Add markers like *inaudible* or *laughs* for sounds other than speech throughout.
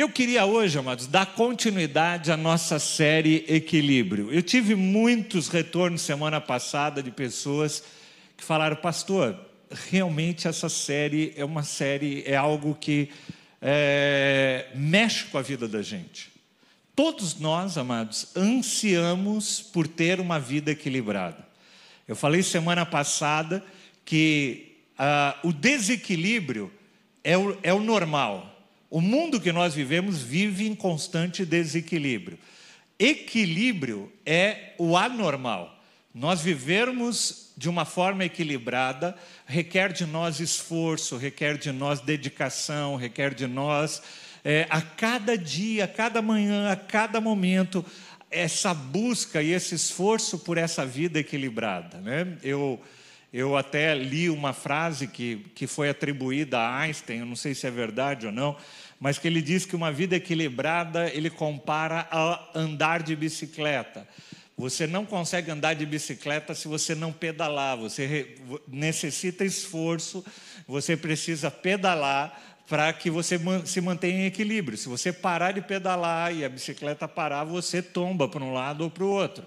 Eu queria hoje, amados, dar continuidade à nossa série Equilíbrio. Eu tive muitos retornos semana passada de pessoas que falaram, pastor, realmente essa série é uma série, é algo que é, mexe com a vida da gente. Todos nós, amados, ansiamos por ter uma vida equilibrada. Eu falei semana passada que ah, o desequilíbrio é o, é o normal. O mundo que nós vivemos vive em constante desequilíbrio. Equilíbrio é o anormal. Nós vivermos de uma forma equilibrada requer de nós esforço, requer de nós dedicação, requer de nós, é, a cada dia, a cada manhã, a cada momento, essa busca e esse esforço por essa vida equilibrada. Né? Eu eu até li uma frase que, que foi atribuída a Einstein, eu não sei se é verdade ou não, mas que ele diz que uma vida equilibrada ele compara a andar de bicicleta. Você não consegue andar de bicicleta se você não pedalar, você necessita esforço, você precisa pedalar para que você se mantenha em equilíbrio. Se você parar de pedalar e a bicicleta parar, você tomba para um lado ou para o outro.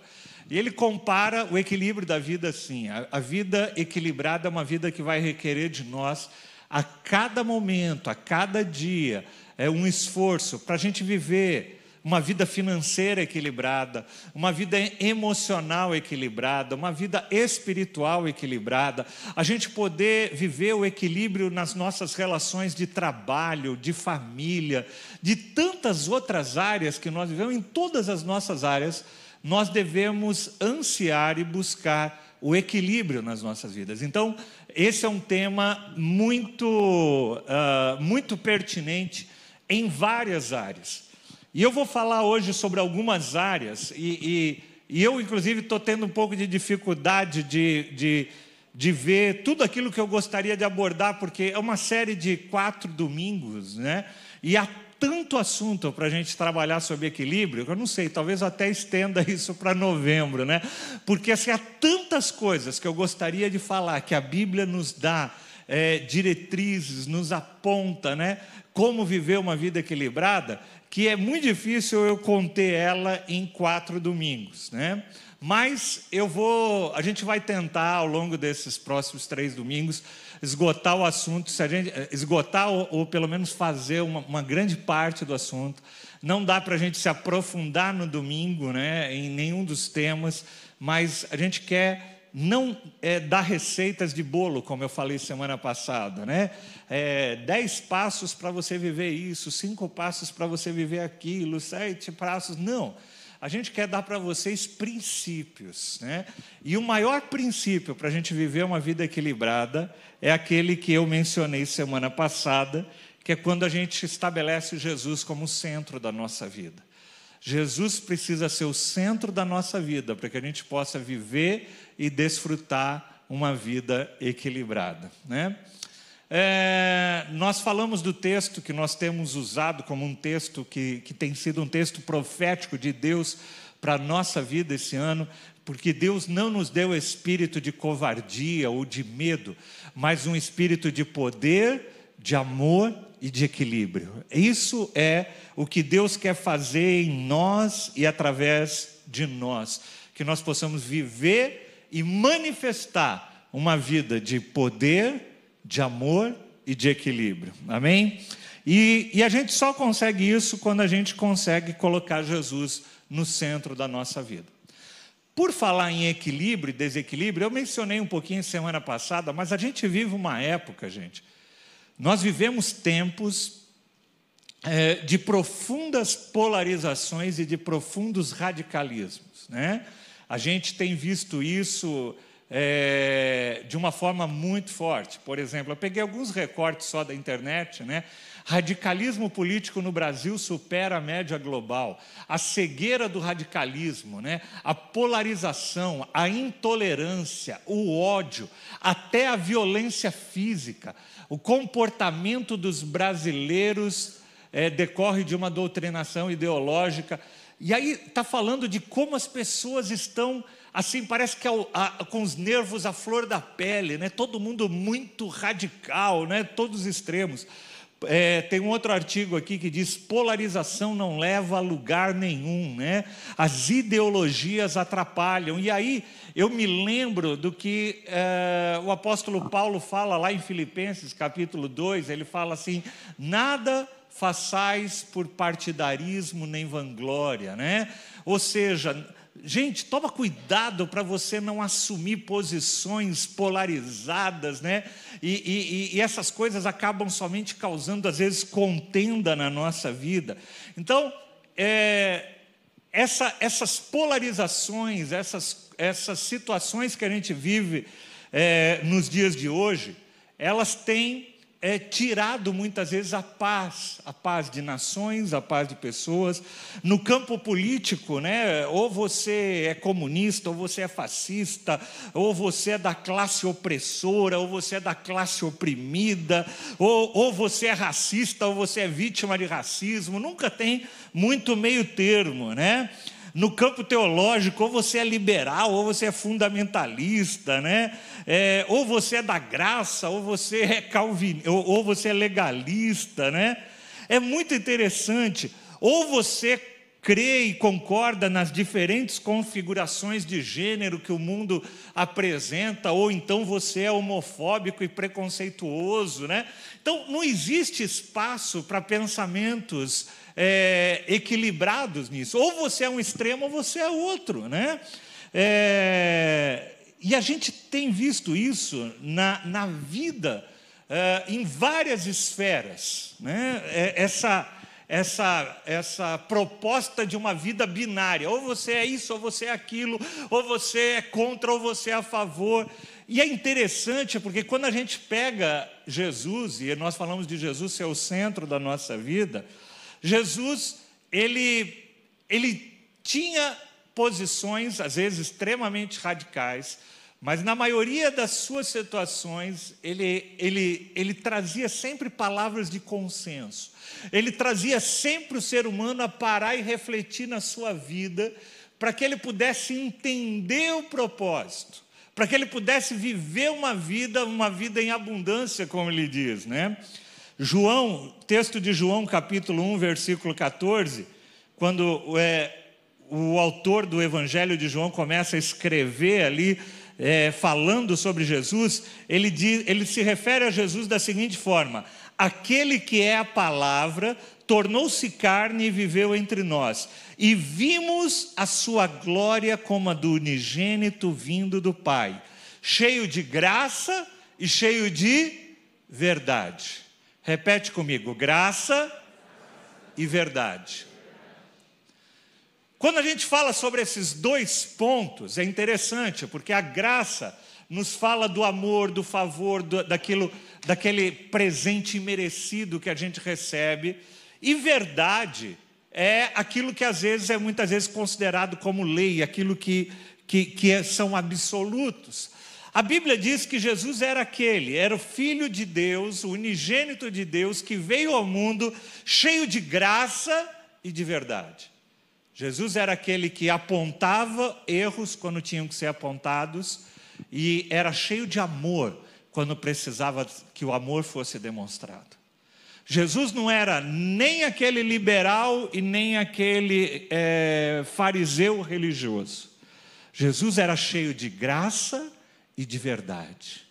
E ele compara o equilíbrio da vida assim: a, vida equilibrada é uma vida que vai requerer de nós, a cada momento, a cada dia, é um esforço para a gente viver uma vida financeira equilibrada, uma vida emocional equilibrada, uma vida espiritual equilibrada, a gente poder viver o equilíbrio nas nossas relações de trabalho, de família, de tantas outras áreas que nós vivemos, em todas as nossas áreas nós devemos ansiar e buscar o equilíbrio nas nossas vidas. Então, esse é um tema muito, uh, muito pertinente em várias áreas. E eu vou falar hoje sobre algumas áreas, e, e, e eu, inclusive, estou tendo um pouco de dificuldade de, de, de ver tudo aquilo que eu gostaria de abordar, porque é uma série de quatro domingos, né? E a tanto assunto para a gente trabalhar sobre equilíbrio, que eu não sei, talvez até estenda *laughs* isso para novembro, né? Porque assim, há tantas coisas que eu gostaria de falar, que a Bíblia nos dá é, diretrizes, nos aponta, né? Como viver uma vida equilibrada, que é muito difícil eu conter ela em quatro domingos, né? Mas eu vou, a gente vai tentar ao longo desses próximos três domingos esgotar o assunto, se a gente eh, esgotar ou, ou pelo menos fazer uma, uma, grande parte do assunto. Não dá para a gente se aprofundar no domingo, né, em nenhum dos temas, mas a gente quer não é, dar receitas de bolo, como eu falei semana passada, né? É, dez passos para você viver isso, cinco passos para você viver aquilo, sete passos. Não a gente quer dar para vocês princípios. Né? E o maior princípio para a gente viver uma vida equilibrada é aquele que eu mencionei semana passada, que é quando a gente estabelece Jesus como centro da nossa vida. Jesus precisa ser o centro da nossa vida para que a gente possa viver e desfrutar uma vida equilibrada. Né? É, nós falamos do texto que nós temos usado como um texto que, que tem sido um texto profético de Deus para a nossa vida esse ano, porque Deus não nos deu espírito de covardia ou de medo, mas um espírito de poder, de amor e de equilíbrio. Isso é o que Deus quer fazer em nós e através de nós, que nós possamos viver e manifestar uma vida de poder, de amor e de equilíbrio. Amém? E, e, a gente só consegue isso quando a gente consegue colocar Jesus no centro da nossa vida. Por falar em equilíbrio e desequilíbrio, eu mencionei um pouquinho semana passada, mas a gente vive uma época, gente. Nós vivemos tempos é, de profundas polarizações e de profundos radicalismos. Né? A gente tem visto isso é, de uma forma muito forte. Por exemplo, eu peguei alguns recortes só da internet, né? Radicalismo político no Brasil supera a média global. A cegueira do radicalismo, né? a polarização, a intolerância, o ódio, até a violência física. O comportamento dos brasileiros é, decorre de uma doutrinação ideológica. E aí está falando de como as pessoas estão assim, parece que é com os nervos à flor da pele, né? todo mundo muito radical, né? todos extremos. É, tem um outro artigo aqui que diz: polarização não leva a lugar nenhum, né? As ideologias atrapalham. E aí eu me lembro do que é, o apóstolo Paulo fala lá em Filipenses, capítulo 2, ele fala assim: nada façais por partidarismo nem vanglória, né? Ou seja, gente, toma cuidado para você não assumir posições polarizadas, né? E, e, e, essas coisas acabam somente causando, às vezes, contenda na nossa vida. Então, é, essa, essas polarizações, essas, essas situações que a gente vive é, nos dias de hoje, elas têm é, tirado muitas vezes a paz, a paz de nações, a paz de pessoas. No campo político, né, ou você é comunista, ou você é fascista, ou você é da classe opressora, ou você é da classe oprimida, ou, ou você é racista, ou você é vítima de racismo. Nunca tem muito meio termo, né? No campo teológico, ou você é liberal, ou você é fundamentalista, né? É, ou você é da graça, ou você é calvin, ou, ou você é legalista, né? É muito interessante. Ou você crê e concorda nas diferentes configurações de gênero que o mundo apresenta, ou então você é homofóbico e preconceituoso, né? Então não existe espaço para pensamentos é, equilibrados nisso. Ou você é um extremo ou você é outro, né? É, e a gente tem visto isso na, na vida é, em várias esferas, né? É, essa essa, essa proposta de uma vida binária. Ou você é isso, ou você é aquilo, ou você é contra, ou você é a favor. E é interessante porque quando a gente pega Jesus, e nós falamos de Jesus ser o centro da nossa vida, Jesus, ele, ele tinha posições, às vezes extremamente radicais, mas na maioria das suas situações, ele, ele, ele trazia sempre palavras de consenso. Ele trazia sempre o ser humano a parar e refletir na sua vida, para que ele pudesse entender o propósito, para que ele pudesse viver uma vida, uma vida em abundância, como ele diz, né? João, texto de João, capítulo 1, versículo 14, quando é, o autor do Evangelho de João começa a escrever ali, é, falando sobre Jesus, ele, diz, ele se refere a Jesus da seguinte forma: Aquele que é a palavra tornou-se carne e viveu entre nós, e vimos a sua glória como a do unigênito vindo do Pai, cheio de graça e cheio de verdade. Repete comigo: graça e verdade. Quando a gente fala sobre esses dois pontos, é interessante, porque a graça nos fala do amor, do favor, do, daquilo, daquele presente imerecido que a gente recebe, e verdade é aquilo que às vezes é muitas vezes considerado como lei, aquilo que, que, que são absolutos. A Bíblia diz que Jesus era aquele, era o Filho de Deus, o unigênito de Deus, que veio ao mundo cheio de graça e de verdade. Jesus era aquele que apontava erros quando tinham que ser apontados e era cheio de amor quando precisava que o amor fosse demonstrado. Jesus não era nem aquele liberal e nem aquele é, fariseu religioso. Jesus era cheio de graça e de verdade.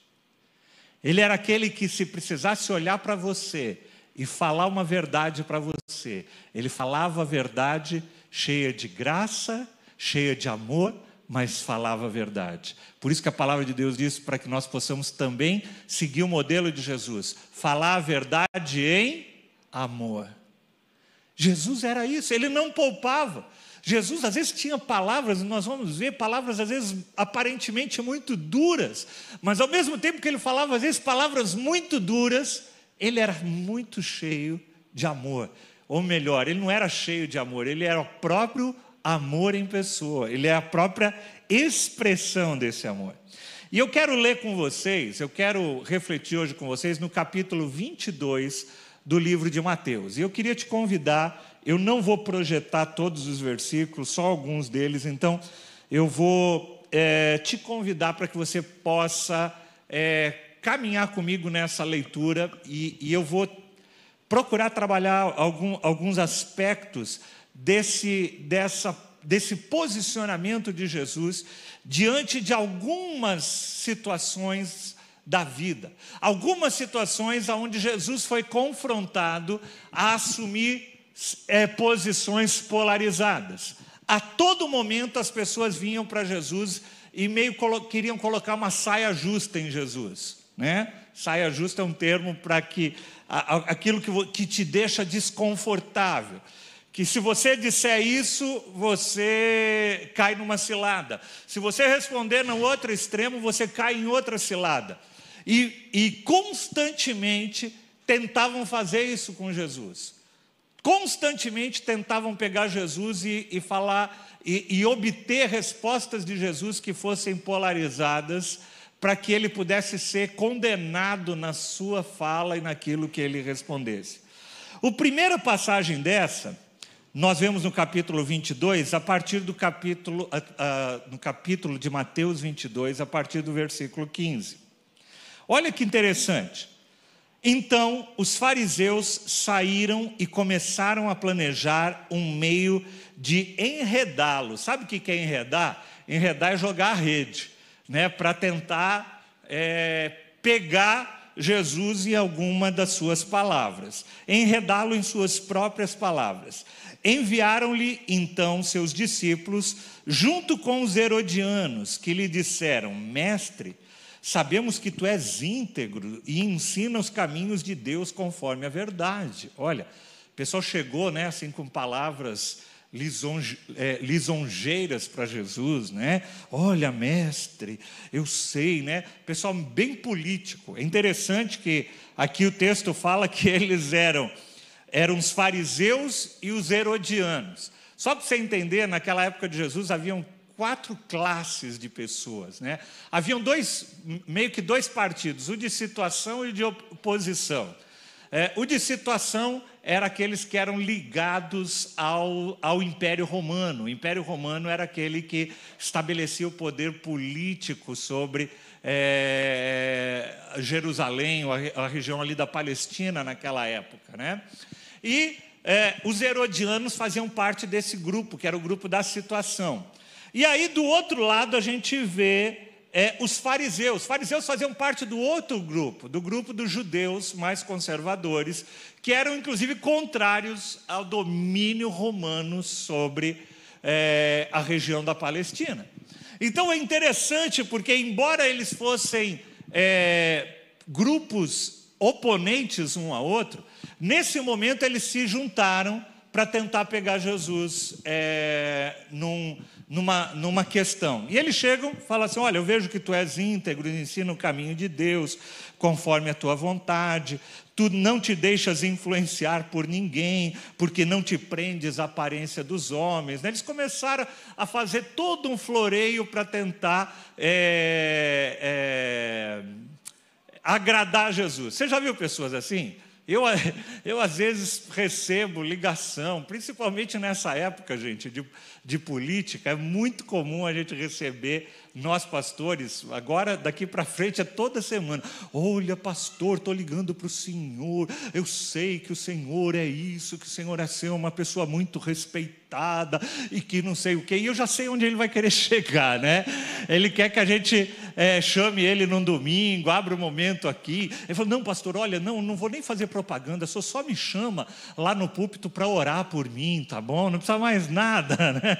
Ele era aquele que, se precisasse olhar para você e falar uma verdade para você, ele falava a verdade cheia de graça, cheia de amor, mas falava a verdade. Por isso que a palavra de Deus diz para que nós possamos também seguir o modelo de Jesus, falar a verdade em amor. Jesus era isso, ele não poupava. Jesus às vezes tinha palavras, nós vamos ver palavras às vezes aparentemente muito duras, mas ao mesmo tempo que ele falava às vezes palavras muito duras, ele era muito cheio de amor. Ou melhor, ele não era cheio de amor, ele era o próprio amor em pessoa, ele é a própria expressão desse amor. E eu quero ler com vocês, eu quero refletir hoje com vocês no capítulo 22 do livro de Mateus. E eu queria te convidar eu não vou projetar todos os versículos, só alguns deles, então eu vou é, te convidar para que você possa é, caminhar comigo nessa leitura e, e eu vou procurar trabalhar algum, alguns aspectos desse, dessa, desse posicionamento de Jesus diante de algumas situações da vida. Algumas situações onde Jesus foi confrontado a assumir é, posições polarizadas. A todo momento as pessoas vinham para Jesus e meio colo queriam colocar uma saia justa em Jesus. Né? Saia justa é um termo para que a, aquilo que, que te deixa desconfortável que se você disser isso, você cai numa cilada. Se você responder no outro extremo, você cai em outra cilada. E, e constantemente tentavam fazer isso com Jesus. Constantemente tentavam pegar Jesus e, e falar e, e obter respostas de Jesus que fossem polarizadas para que ele pudesse ser condenado na sua fala e naquilo que ele respondesse. O primeira passagem dessa nós vemos no capítulo 22, a partir do capítulo, uh, uh, no capítulo de Mateus 22, a partir do versículo 15. Olha que interessante. Então os fariseus saíram e começaram a planejar um meio de enredá-lo. Sabe o que é enredar? Enredar é jogar a rede, né? Para tentar é, pegar Jesus em alguma das suas palavras, enredá-lo em suas próprias palavras. Enviaram-lhe então seus discípulos, junto com os herodianos, que lhe disseram: Mestre, sabemos que tu és íntegro e ensina os caminhos de Deus conforme a verdade. Olha, o pessoal chegou, né, assim, com palavras lisonje, é, lisonjeiras para Jesus, né? Olha, mestre, eu sei, né? Pessoal bem político. É interessante que aqui o texto fala que *laughs* eles eram eram os fariseus e os herodianos. Só para você entender, naquela época de Jesus haviam quatro classes de pessoas, né? Haviam dois, meio que dois partidos, o de situação e o de oposição. É, o de situação era aqueles que eram ligados ao, ao Império Romano. O Império Romano era aquele que estabelecia o poder político sobre é, Jerusalém, a, a região ali da Palestina naquela época, né? E é, os herodianos faziam parte desse grupo, que era o grupo da situação. E aí, do outro lado, a gente vê é, os fariseus. Os fariseus faziam parte do outro grupo, do grupo dos judeus mais conservadores, que eram inclusive contrários ao domínio romano sobre é, a região da Palestina. Então é interessante porque, embora eles fossem é, grupos oponentes um ao outro, Nesse momento, eles se juntaram para tentar pegar Jesus é, num, numa, numa questão. E eles chegam e falam assim: Olha, eu vejo que tu és íntegro ensina o caminho de Deus, conforme a tua vontade. Tu não te deixas influenciar por ninguém, porque não te prendes à aparência dos homens. Né? Eles começaram a fazer todo um floreio para tentar é, é, agradar Jesus. Você já viu pessoas assim? Eu, *laughs* eu, às vezes, recebo ligação, principalmente nessa época, gente, de, de política, é muito comum a gente receber nós pastores, agora daqui para frente é toda semana. Olha, pastor, estou ligando para o senhor. Eu sei que o senhor é isso, que o senhor é ser uma pessoa muito respeitada e que não sei o quê. E eu já sei onde ele vai querer *laughs* chegar, né? Ele quer que a gente é, chame ele num domingo, abra um momento aqui. Ele falou: Não, pastor, olha, não, não vou nem fazer propaganda, só só me chama lá no púlpito para orar por mim, tá bom? Não precisa mais nada, *laughs* né?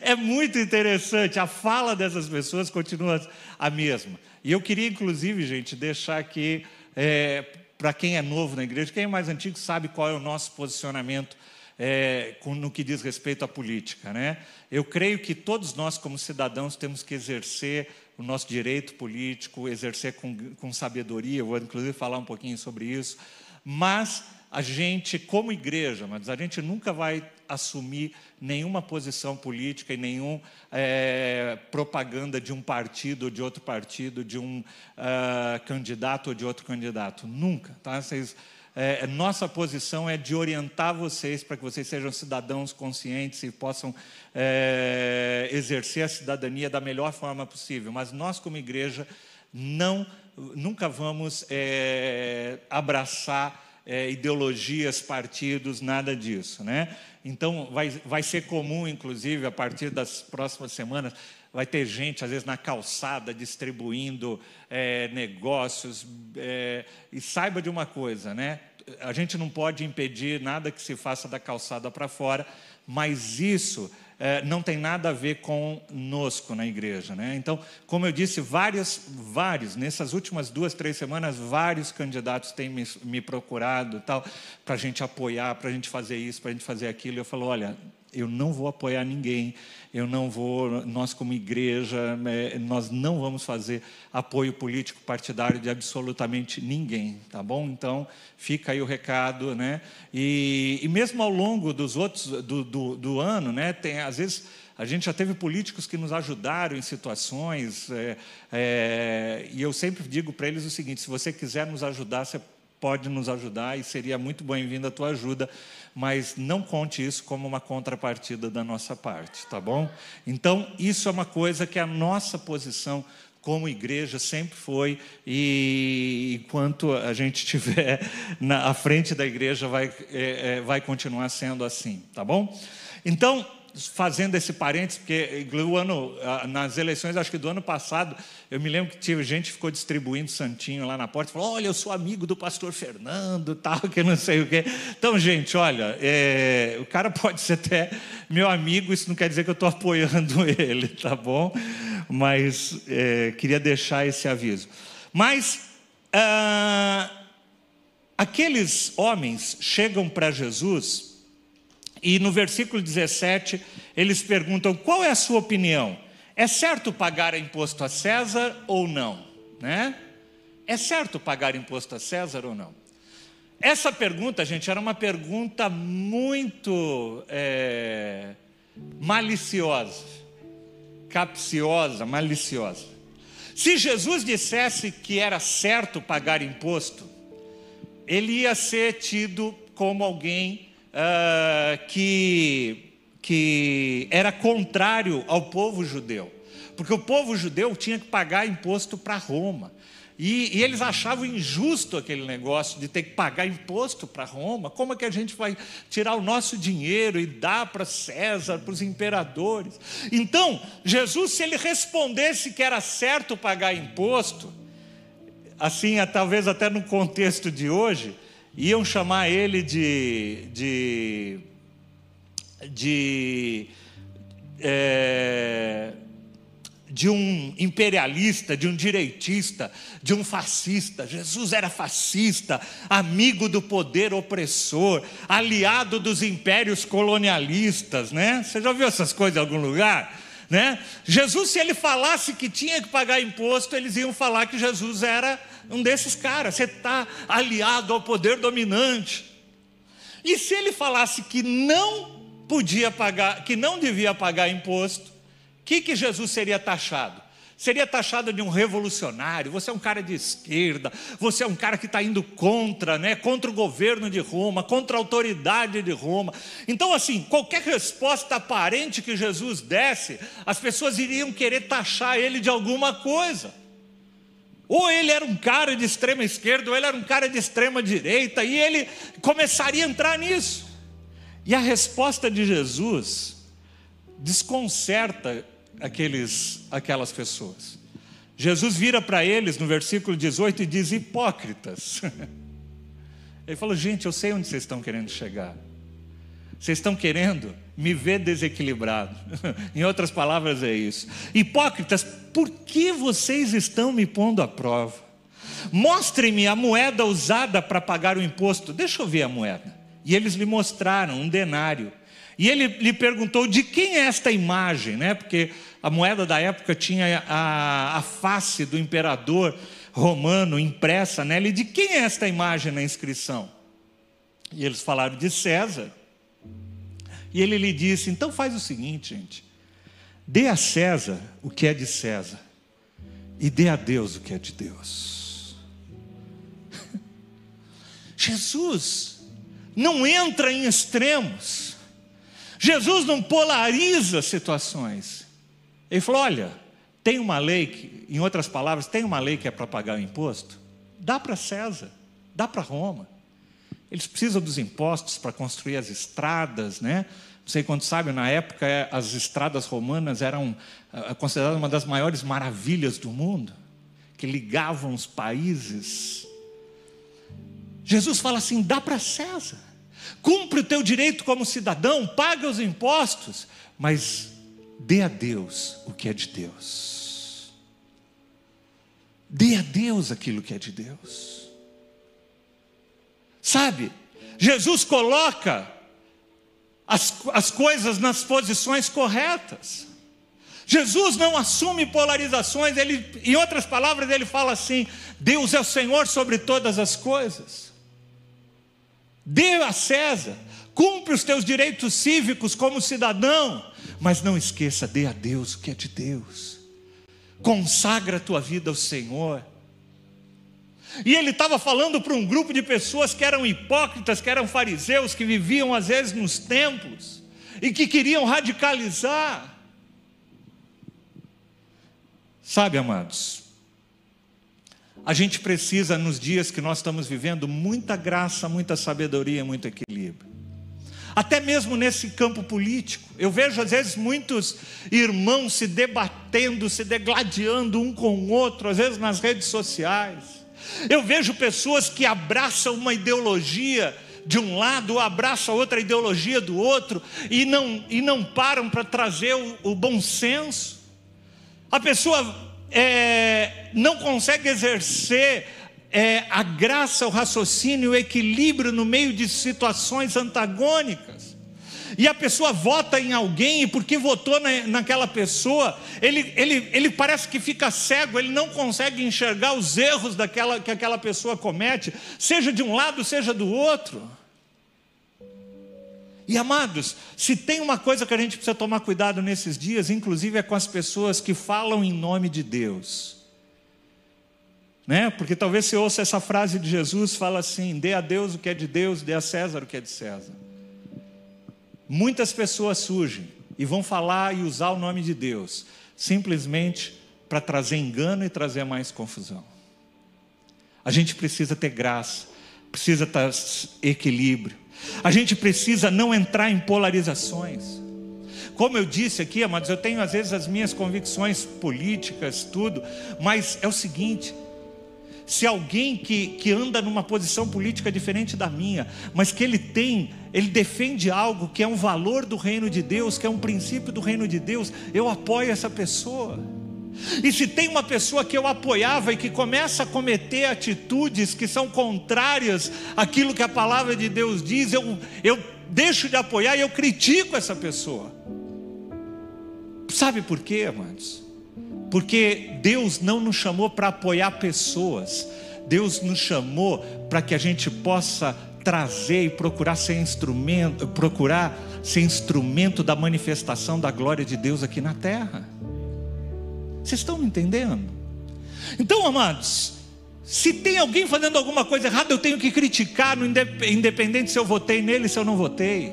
É muito interessante a fala dessas pessoas continua a mesma. E eu queria, inclusive, gente, deixar aqui, é, para quem é novo na igreja, quem é mais antigo sabe qual é o nosso posicionamento é, no que diz respeito à política. Né? Eu creio que todos nós, como cidadãos, temos que exercer o nosso direito político, exercer com, com sabedoria, vou inclusive falar um pouquinho sobre isso, mas a gente, como igreja, mas a gente nunca vai assumir nenhuma posição política e nenhuma é, propaganda de um partido ou de outro partido, de um uh, candidato ou de outro candidato. Nunca. Tá? Vocês, é, nossa posição é de orientar vocês para que vocês sejam cidadãos conscientes e possam é, exercer a cidadania da melhor forma possível. Mas nós, como igreja, não, nunca vamos é, abraçar é, ideologias, partidos, nada disso, né? Então vai, vai ser comum, inclusive, a partir das próximas semanas, vai ter gente, às vezes, na calçada, distribuindo é, negócios. É, e saiba de uma coisa, né? A gente não pode impedir nada que se faça da calçada para fora, mas isso é, não tem nada a ver conosco na igreja. Né? Então, como eu disse, vários, vários, nessas últimas duas, três semanas, vários candidatos têm me, me procurado tal, para a gente apoiar, para a gente fazer isso, para a gente fazer aquilo. E eu falo, olha, eu não vou apoiar ninguém, eu não vou, nós como igreja, é, nós não vamos fazer apoio político partidário de absolutamente ninguém, tá bom? Então, fica aí o recado, né? E, e mesmo ao longo dos outros, do, do, do, ano, né, tem, às vezes, a gente já teve políticos que nos ajudaram em situações, é, é, e eu sempre digo para eles o seguinte, se você quiser nos ajudar, você pode nos ajudar e seria muito bem-vinda a tua ajuda, mas não conte isso como uma contrapartida da nossa parte, tá bom? Então, isso é uma coisa que a nossa posição como igreja sempre foi, e enquanto a gente *laughs* estiver na à frente da igreja, vai, é, é, vai continuar sendo assim, tá bom? Então, fazendo esse parênteses, porque o ano, nas eleições, acho que do ano passado, eu me lembro que tinha gente que ficou distribuindo santinho lá na porta, falou, olha, eu sou amigo do pastor Fernando, tal, *laughs* que não sei o quê. Então, gente, olha, é, o cara pode ser até meu amigo, isso não quer dizer que eu estou apoiando *laughs* ele, tá bom? Mas é, queria deixar esse aviso. Mas ah, aqueles homens chegam para Jesus e no versículo 17, eles perguntam: qual é a sua opinião? É certo pagar imposto a César ou não? Né? É certo pagar imposto a César ou não? Essa pergunta, gente, era uma pergunta muito é, maliciosa, capciosa, maliciosa. Se Jesus dissesse que era certo pagar imposto, ele ia ser tido como alguém uh, que, que era contrário ao povo judeu, porque o povo judeu tinha que pagar imposto para Roma. E, e, eles achavam injusto aquele negócio de ter que pagar imposto para Roma. Como é que a gente vai tirar o nosso dinheiro e dar para César, para os imperadores? Então, Jesus, se ele respondesse que era certo pagar imposto, assim, talvez até no contexto de hoje, iam chamar ele de, de, de, é, de um imperialista, de um direitista, de um fascista. Jesus era fascista, amigo do poder opressor, aliado dos impérios colonialistas, né? Você já ouviu essas coisas em algum lugar? Né? Jesus, se ele falasse que tinha que pagar imposto, eles iam falar que Jesus era um desses caras, você está aliado ao poder dominante. E se ele falasse que não podia pagar, que não devia pagar imposto, o que, que Jesus seria taxado? Seria taxado de um revolucionário, você é um cara de esquerda, você é um cara que está indo contra, né, contra o governo de Roma, contra a autoridade de Roma. Então, assim, qualquer resposta aparente que Jesus desse, as pessoas iriam querer taxar ele de alguma coisa. Ou ele era um cara de extrema esquerda, ou ele era um cara de extrema direita, e ele começaria a entrar nisso. E a resposta de Jesus desconcerta aqueles, aquelas pessoas. Jesus vira para eles no versículo 18 e diz: Hipócritas. *laughs* Ele falou: Gente, eu sei onde vocês estão querendo chegar. Vocês estão querendo me ver desequilibrado. *laughs* em outras palavras, é isso. Hipócritas, por que vocês estão me pondo à prova? Mostrem-me a moeda usada para pagar o imposto. Deixa eu ver a moeda. E eles lhe mostraram um denário. E ele lhe perguntou de quem é esta imagem, né? Porque a moeda da época tinha a, a face do imperador romano impressa nela. E de quem é esta imagem na inscrição? E eles falaram de César. E ele lhe disse: então faz o seguinte, gente, dê a César o que é de César, e dê a Deus o que é de Deus. *laughs* Jesus não entra em extremos, Jesus não polariza situações. Ele falou: olha, tem uma lei, que, em outras palavras, tem uma lei que é para pagar o imposto? Dá para César, dá para Roma. Eles precisam dos impostos para construir as estradas, né? Não sei quanto sabe, na época as estradas romanas eram ah, consideradas uma das maiores maravilhas do mundo, que ligavam os países. Jesus fala assim: dá para César, cumpre o teu direito como cidadão, paga os impostos, mas dê a Deus o que é de Deus. Dê a Deus aquilo que é de Deus. Sabe, Jesus coloca as, as coisas nas posições corretas. Jesus não assume polarizações, ele, em outras palavras, ele fala assim: Deus é o Senhor sobre todas as coisas. Dê a César, cumpre os teus direitos cívicos como cidadão, mas não esqueça, dê a Deus o que é de Deus. Consagra a tua vida ao Senhor. E ele estava falando para um grupo de pessoas que eram hipócritas, que eram fariseus, que viviam às vezes nos templos e que queriam radicalizar. Sabe, amados, a gente precisa, nos dias que nós estamos vivendo, muita graça, muita sabedoria, muito equilíbrio. Até mesmo nesse campo político, eu vejo às vezes muitos irmãos se debatendo, se degladiando um com o outro, às vezes nas redes sociais. Eu vejo pessoas que abraçam uma ideologia de um lado, abraçam outra ideologia do outro, e não, e não param para trazer o, o, bom senso. A pessoa é, não consegue exercer é, a graça, o raciocínio, o equilíbrio no meio de situações antagônicas e a pessoa vota em alguém, e porque votou na, naquela pessoa, ele, ele, ele parece que fica cego, ele não consegue enxergar os erros daquela, que aquela pessoa comete, seja de um lado, seja do outro. E amados, se tem uma coisa que a gente precisa tomar cuidado nesses dias, inclusive é com as pessoas que falam em nome de Deus. Né? Porque talvez você ouça essa frase de Jesus, fala assim: dê a Deus o que é de Deus, dê a César o que é de César. Muitas pessoas surgem e vão falar e usar o nome de Deus, simplesmente para trazer engano e trazer mais confusão. A gente precisa ter graça, precisa ter equilíbrio, a gente precisa não entrar em polarizações. Como eu disse aqui, amados, eu tenho às vezes as minhas convicções políticas, tudo, mas é o seguinte: se alguém que, que anda numa posição política diferente da minha, mas que ele tem, ele defende algo que é um valor do reino de Deus, que é um princípio do reino de Deus, eu apoio essa pessoa. E se tem uma pessoa que eu apoiava e que começa a cometer atitudes que são contrárias àquilo que a palavra de Deus diz, eu, eu deixo de apoiar e eu critico essa pessoa. Sabe por quê, amados? Porque Deus não nos chamou para apoiar pessoas, Deus nos chamou para que a gente possa trazer e procurar ser instrumento, procurar ser instrumento da manifestação da glória de Deus aqui na terra. Vocês estão me entendendo? Então, amados, se tem alguém fazendo alguma coisa errada, eu tenho que criticar, independente se eu votei nele, se eu não votei.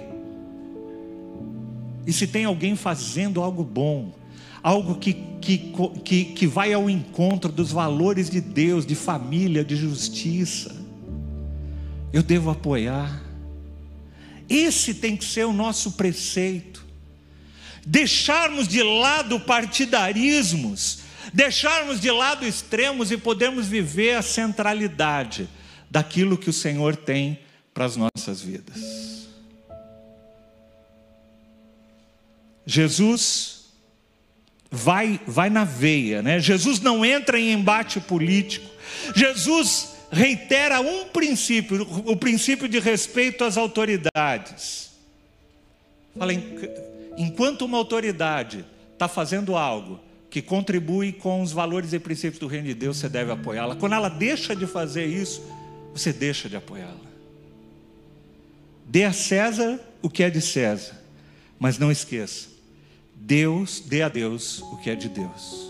E se tem alguém fazendo algo bom, algo que, que, que, que vai ao encontro dos valores de Deus, de família, de justiça. Eu devo apoiar. Esse tem que ser o nosso preceito. Deixarmos de lado partidarismos, deixarmos de lado extremos e podermos viver a centralidade daquilo que o Senhor tem para as nossas vidas. Jesus vai, vai na veia, né? Jesus não entra em embate político. Jesus reitera um princípio, o princípio de respeito às autoridades. Fala, enquanto uma autoridade está fazendo algo que contribui com os valores e princípios do reino de Deus, você deve apoiá-la. Quando ela deixa de fazer isso, você deixa de apoiá-la. Dê a César o que é de César, mas não esqueça, Deus, dê a Deus o que é de Deus.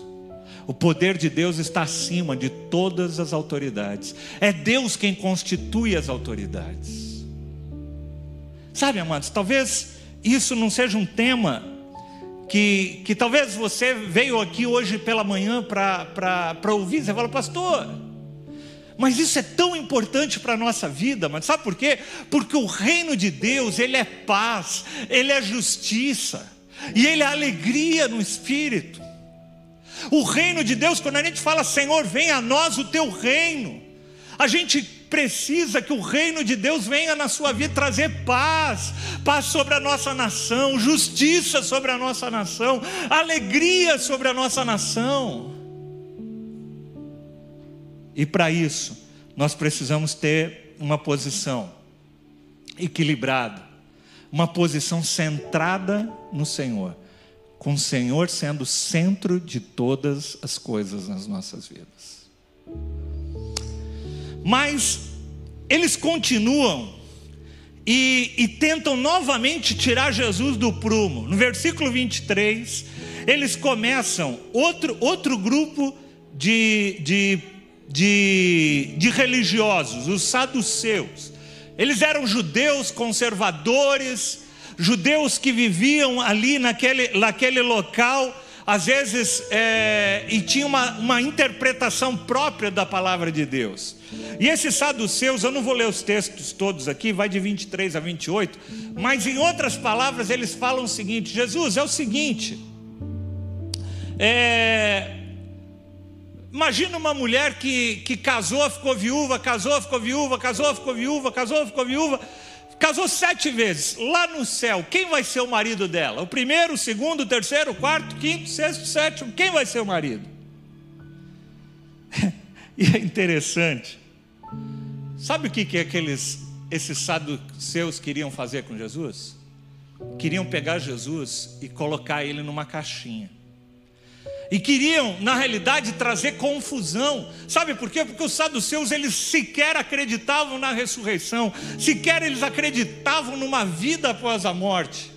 O poder de Deus está acima de todas as autoridades. É Deus quem constitui as autoridades. Sabe, amados, talvez isso não seja um tema que, que talvez você veio aqui hoje pela manhã para ouvir. Você fala, pastor, Mas isso é tão importante para a nossa vida, mas sabe por quê? Porque o reino de Deus, ele é paz, ele é justiça, e ele é alegria no espírito. O reino de Deus, quando a gente fala, Senhor, venha a nós o teu reino, a gente precisa que o reino de Deus venha na sua vida trazer paz, paz sobre a nossa nação, justiça sobre a nossa nação, alegria sobre a nossa nação. E para isso, nós precisamos ter uma posição equilibrada, uma posição centrada no Senhor, com o Senhor sendo centro de todas as coisas nas nossas vidas. Mas eles continuam e, e, tentam novamente tirar Jesus do prumo. No versículo 23, eles começam outro, outro grupo de, de de, de religiosos, os saduceus. Eles eram judeus conservadores, judeus que viviam ali naquele, naquele local, às vezes, é, e tinham uma, uma interpretação própria da palavra de Deus. E esses saduceus, eu não vou ler os textos todos aqui, vai de 23 a 28, mas em outras palavras eles falam o seguinte: Jesus, é o seguinte, é, Imagina uma mulher que, que casou, ficou viúva, casou, ficou viúva, casou, ficou viúva, casou, ficou viúva, casou sete vezes. Lá no céu, quem vai ser o marido dela? O primeiro, o segundo, o terceiro, o quarto, o quinto, o sexto, o sétimo. Quem vai ser o marido? *laughs* e é interessante. Sabe o que, que aqueles, esses saduceus queriam fazer com Jesus? Queriam pegar Jesus e colocar ele numa caixinha e queriam, na realidade, trazer confusão. Sabe por quê? Porque os saduceus eles sequer acreditavam na ressurreição, sequer eles acreditavam numa vida após a morte.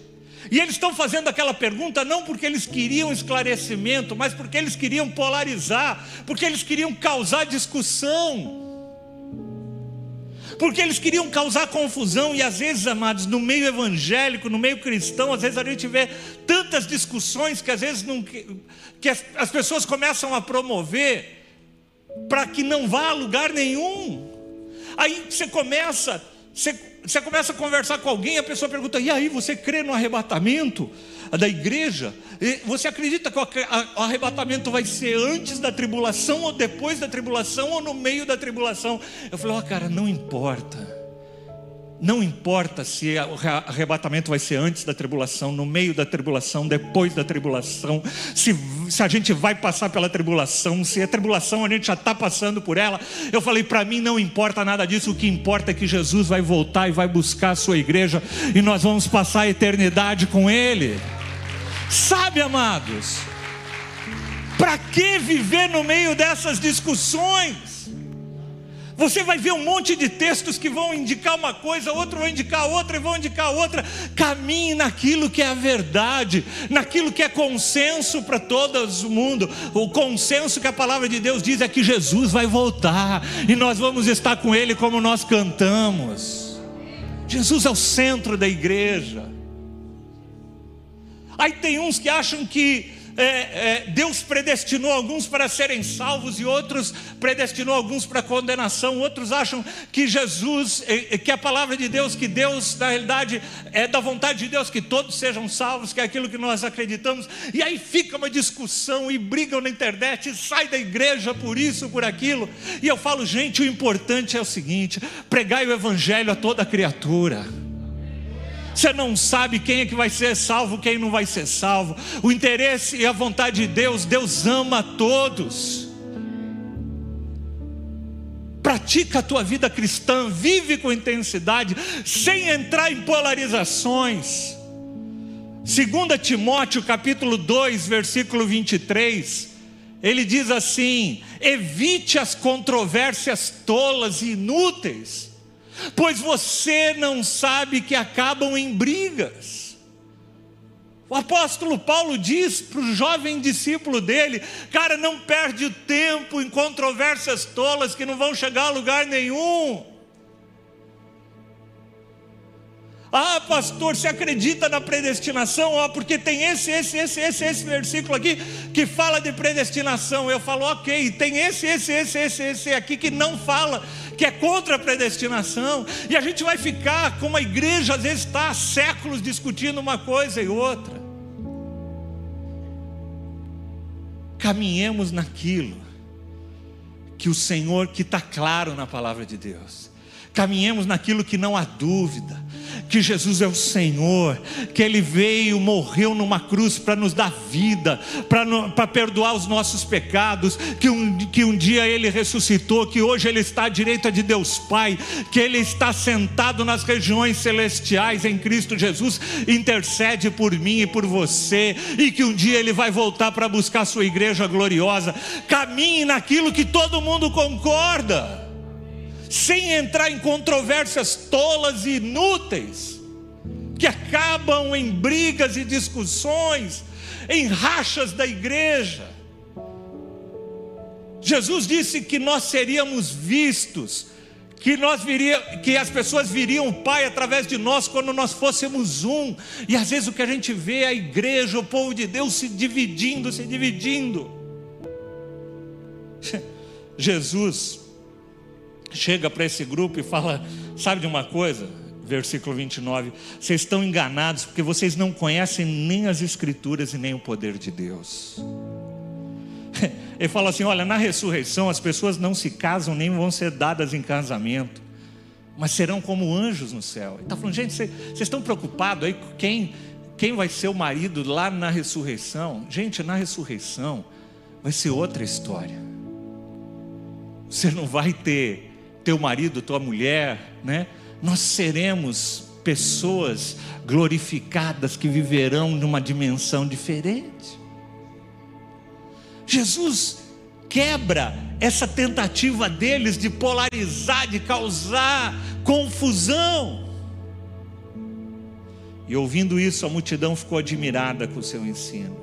E eles estão fazendo aquela pergunta não porque eles queriam esclarecimento, mas porque eles queriam polarizar, porque eles queriam causar discussão porque eles queriam causar confusão, e às vezes, amados, no meio evangélico, no meio cristão, às vezes a gente vê tantas discussões que às vezes não, que as, as pessoas começam a promover para que não vá a lugar nenhum. Aí você começa, você, você começa a conversar com alguém, a pessoa pergunta: e aí, você crê no arrebatamento? Da igreja, você acredita que o arrebatamento vai ser antes da tribulação, ou depois da tribulação, ou no meio da tribulação? Eu falei, ó, oh, cara, não importa. Não importa se o arrebatamento vai ser antes da tribulação, no meio da tribulação, depois da tribulação, se, se a gente vai passar pela tribulação, se a tribulação a gente já está passando por ela. Eu falei, para mim não importa nada disso, o que importa é que Jesus vai voltar e vai buscar a sua igreja e nós vamos passar a eternidade com Ele. Sabe, amados, para que viver no meio dessas discussões? Você vai ver um monte de textos que vão indicar uma coisa, outro vai indicar outra e vão indicar outra. Caminhe naquilo que é a verdade, naquilo que é consenso para todo o mundo. O consenso que a palavra de Deus diz é que Jesus vai voltar e nós vamos estar com Ele como nós cantamos. Jesus é o centro da igreja. Aí tem uns que acham que é, é, Deus predestinou alguns para serem salvos e outros predestinou alguns para condenação. Outros acham que Jesus, é, é, que a palavra de Deus, que Deus, na realidade, é da vontade de Deus que todos sejam salvos, que é aquilo que nós acreditamos. E aí fica uma discussão e brigam na internet, e sai da igreja por isso, por aquilo. E eu falo, gente, o importante é o seguinte: pregai o evangelho a toda criatura. Você não sabe quem é que vai ser salvo, quem não vai ser salvo. O interesse e a vontade de Deus, Deus ama todos. Pratica a tua vida cristã, vive com intensidade, sem entrar em polarizações. 2 Timóteo capítulo 2, versículo 23, ele diz assim: evite as controvérsias tolas e inúteis pois você não sabe que acabam em brigas. O apóstolo Paulo diz para o jovem discípulo dele: cara, não perde tempo em controvérsias tolas que não vão chegar a lugar nenhum. Ah, pastor, você acredita na predestinação? Ah, porque tem esse, esse, esse, esse, esse versículo aqui que fala de predestinação. Eu falo, ok, tem esse, esse, esse, esse, esse aqui que não fala, que é contra a predestinação. E a gente vai ficar, como a igreja às vezes está há séculos discutindo uma coisa e outra. Caminhemos naquilo que o Senhor, que está claro na palavra de Deus caminhemos naquilo que não há dúvida, que Jesus é o Senhor, que Ele veio, morreu numa cruz para nos dar vida, para perdoar os nossos pecados, que um, que um dia Ele ressuscitou, que hoje Ele está à direita de Deus Pai, que Ele está sentado nas regiões celestiais em Cristo Jesus, intercede por mim e por você, e que um dia Ele vai voltar para buscar a sua igreja gloriosa. Caminhe naquilo que todo mundo concorda sem entrar em controvérsias tolas e inúteis, que acabam em brigas e discussões, em rachas da igreja. Jesus disse que nós seríamos vistos, que nós viria, que as pessoas viriam o Pai através de nós quando nós fôssemos um. E às vezes o que a gente vê é a igreja, o povo de Deus se dividindo, se dividindo. *laughs* Jesus chega para esse grupo e fala: Sabe de uma coisa? Versículo 29. Vocês estão enganados porque vocês não conhecem nem as Escrituras e nem o poder de Deus. *laughs* Ele fala assim: Olha, na ressurreição as pessoas não se casam nem vão ser dadas em casamento, mas serão como anjos no céu. Ele está falando, gente, vocês, vocês estão preocupados aí quem, quem vai ser o marido lá na ressurreição? Gente, na ressurreição vai ser outra história. Você não vai ter teu marido, tua mulher, né? Nós seremos pessoas glorificadas que viverão numa dimensão diferente. Jesus quebra essa tentativa deles de polarizar, de causar confusão. E ouvindo isso, a multidão ficou admirada com o seu ensino.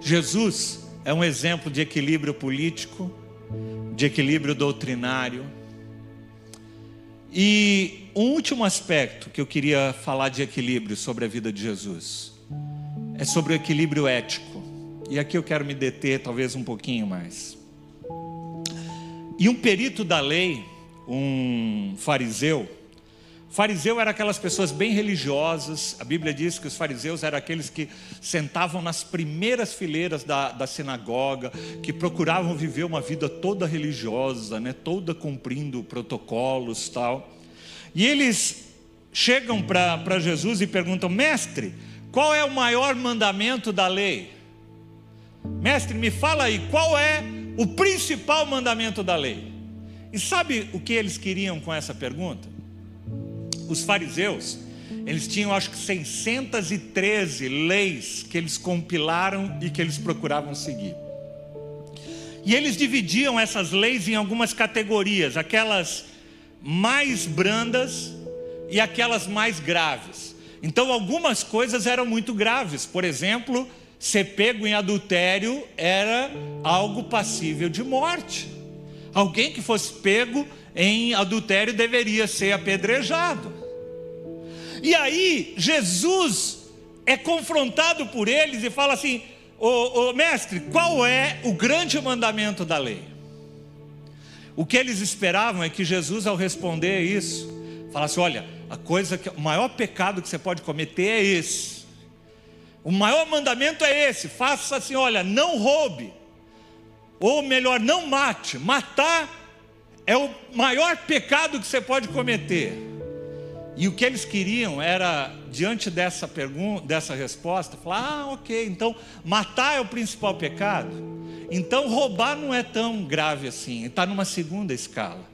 Jesus é um exemplo de equilíbrio político, de equilíbrio doutrinário. E um último aspecto que eu queria falar de equilíbrio sobre a vida de Jesus é sobre o equilíbrio ético. E aqui eu quero me deter talvez um pouquinho mais. E um perito da lei, um fariseu, Fariseu era aquelas pessoas bem religiosas. A Bíblia diz que os fariseus eram aqueles que sentavam nas primeiras fileiras da, da sinagoga, que procuravam viver uma vida toda religiosa, né, toda cumprindo protocolos tal. E eles chegam para Jesus e perguntam: Mestre, qual é o maior mandamento da lei? Mestre, me fala aí, qual é o principal mandamento da lei? E sabe o que eles queriam com essa pergunta? Os fariseus, eles tinham acho que 613 leis que eles compilaram e que eles procuravam seguir. E eles dividiam essas leis em algumas categorias, aquelas mais brandas e aquelas mais graves. Então, algumas coisas eram muito graves, por exemplo, ser pego em adultério era algo passível de morte. Alguém que fosse pego em adultério deveria ser apedrejado. E aí, Jesus é confrontado por eles e fala assim: ô, mestre, qual é o grande mandamento da lei? O que eles esperavam é que Jesus, ao responder isso, falasse: olha, a coisa que o maior pecado que você pode cometer é esse. O maior mandamento é esse: faça assim, olha, não roube. Ou melhor, não mate. Matar é o maior pecado que você pode cometer. E o que eles queriam era, diante dessa pergunta, dessa resposta, falar: ah, ok, então matar é o principal pecado. Então roubar não é tão grave assim, está numa segunda escala.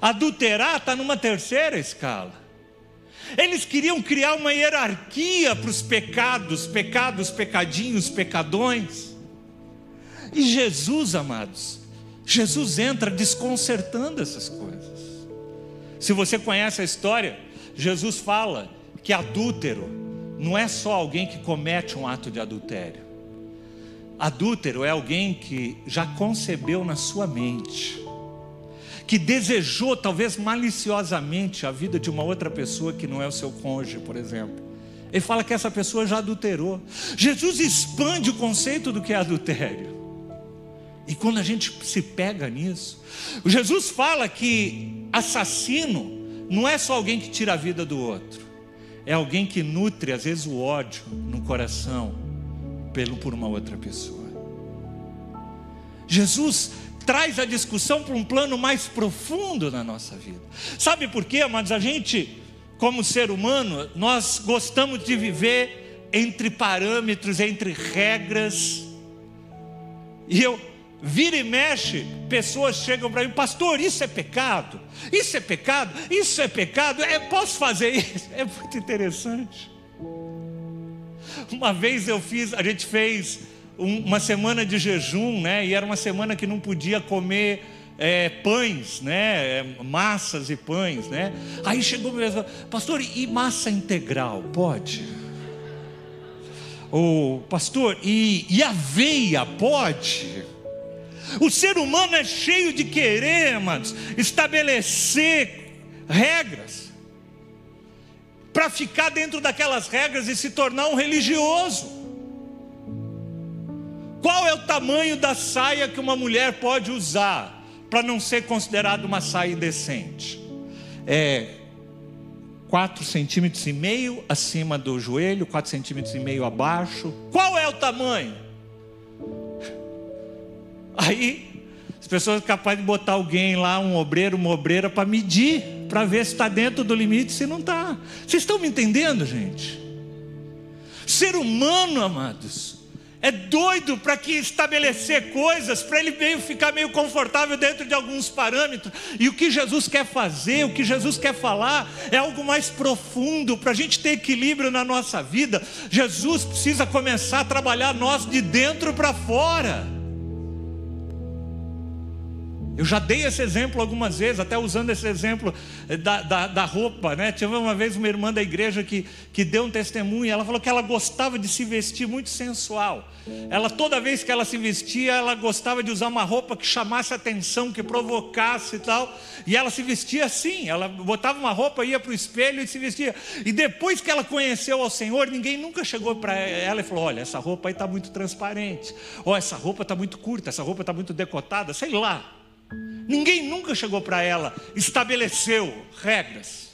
Adulterar está numa terceira escala. Eles queriam criar uma hierarquia para os pecados, pecados, pecadinhos, pecadões. E Jesus, amados, Jesus entra desconcertando essas coisas. Se você conhece a história, Jesus fala que adúltero não é só alguém que comete um ato de adultério. Adúltero é alguém que já concebeu na sua mente que desejou, talvez maliciosamente, a vida de uma outra pessoa que não é o seu cônjuge, por exemplo. Ele fala que essa pessoa já adulterou. Jesus expande o conceito do que é adultério. E quando a gente se pega nisso, Jesus fala que assassino não é só alguém que tira a vida do outro, é alguém que nutre, às vezes, o ódio no coração pelo, por uma outra pessoa. Jesus traz a discussão para um plano mais profundo na nossa vida. Sabe por quê, amados? A gente, como ser humano, nós gostamos de viver entre parâmetros, entre regras. E eu vira e mexe, pessoas chegam para mim, pastor, isso é pecado, isso é pecado, isso é pecado, é, posso fazer isso? *laughs* É muito interessante. Uma vez eu fiz, a gente fez um, uma semana de jejum, né? E era uma semana que não podia comer é, pães, né? É, massas e pães, né? Aí chegou mesmo, pastor, e massa integral, pode? O pastor, e, e aveia, pode? O ser humano é cheio de querer, amados, estabelecer regras para ficar dentro daquelas regras e se tornar um religioso. Qual é o tamanho da saia que uma mulher pode usar para não ser considerada uma saia indecente? É 4 centímetros e meio acima do joelho, 4 centímetros e meio abaixo. Qual é o tamanho? Aí as pessoas são capazes de botar alguém lá, um obreiro, uma obreira, para medir, para ver se está dentro do limite, se não está. Vocês estão me entendendo, gente? Ser humano, amados, é doido para que estabelecer coisas, para ele meio ficar meio confortável dentro de alguns parâmetros. E o que Jesus quer fazer, o que Jesus quer falar, é algo mais profundo, para a gente ter equilíbrio na nossa vida. Jesus precisa começar a trabalhar nós de dentro para fora. Eu já dei esse exemplo algumas vezes, até usando esse exemplo eh, da, da, da, roupa, né? Tive uma vez uma irmã da igreja que, que deu um testemunho, ela falou que ela gostava de se vestir muito sensual. Ela, toda vez que ela se vestia, ela gostava de usar uma roupa que chamasse atenção, que provocasse e tal. E ela se vestia assim, ela botava uma roupa, ia para o espelho e se vestia. E depois que ela conheceu ao Senhor, ninguém nunca chegou para ela e falou: Olha, essa roupa aí está muito transparente, ou essa roupa está muito curta, essa roupa está muito decotada, sei lá. Ninguém nunca chegou para ela, estabeleceu regras.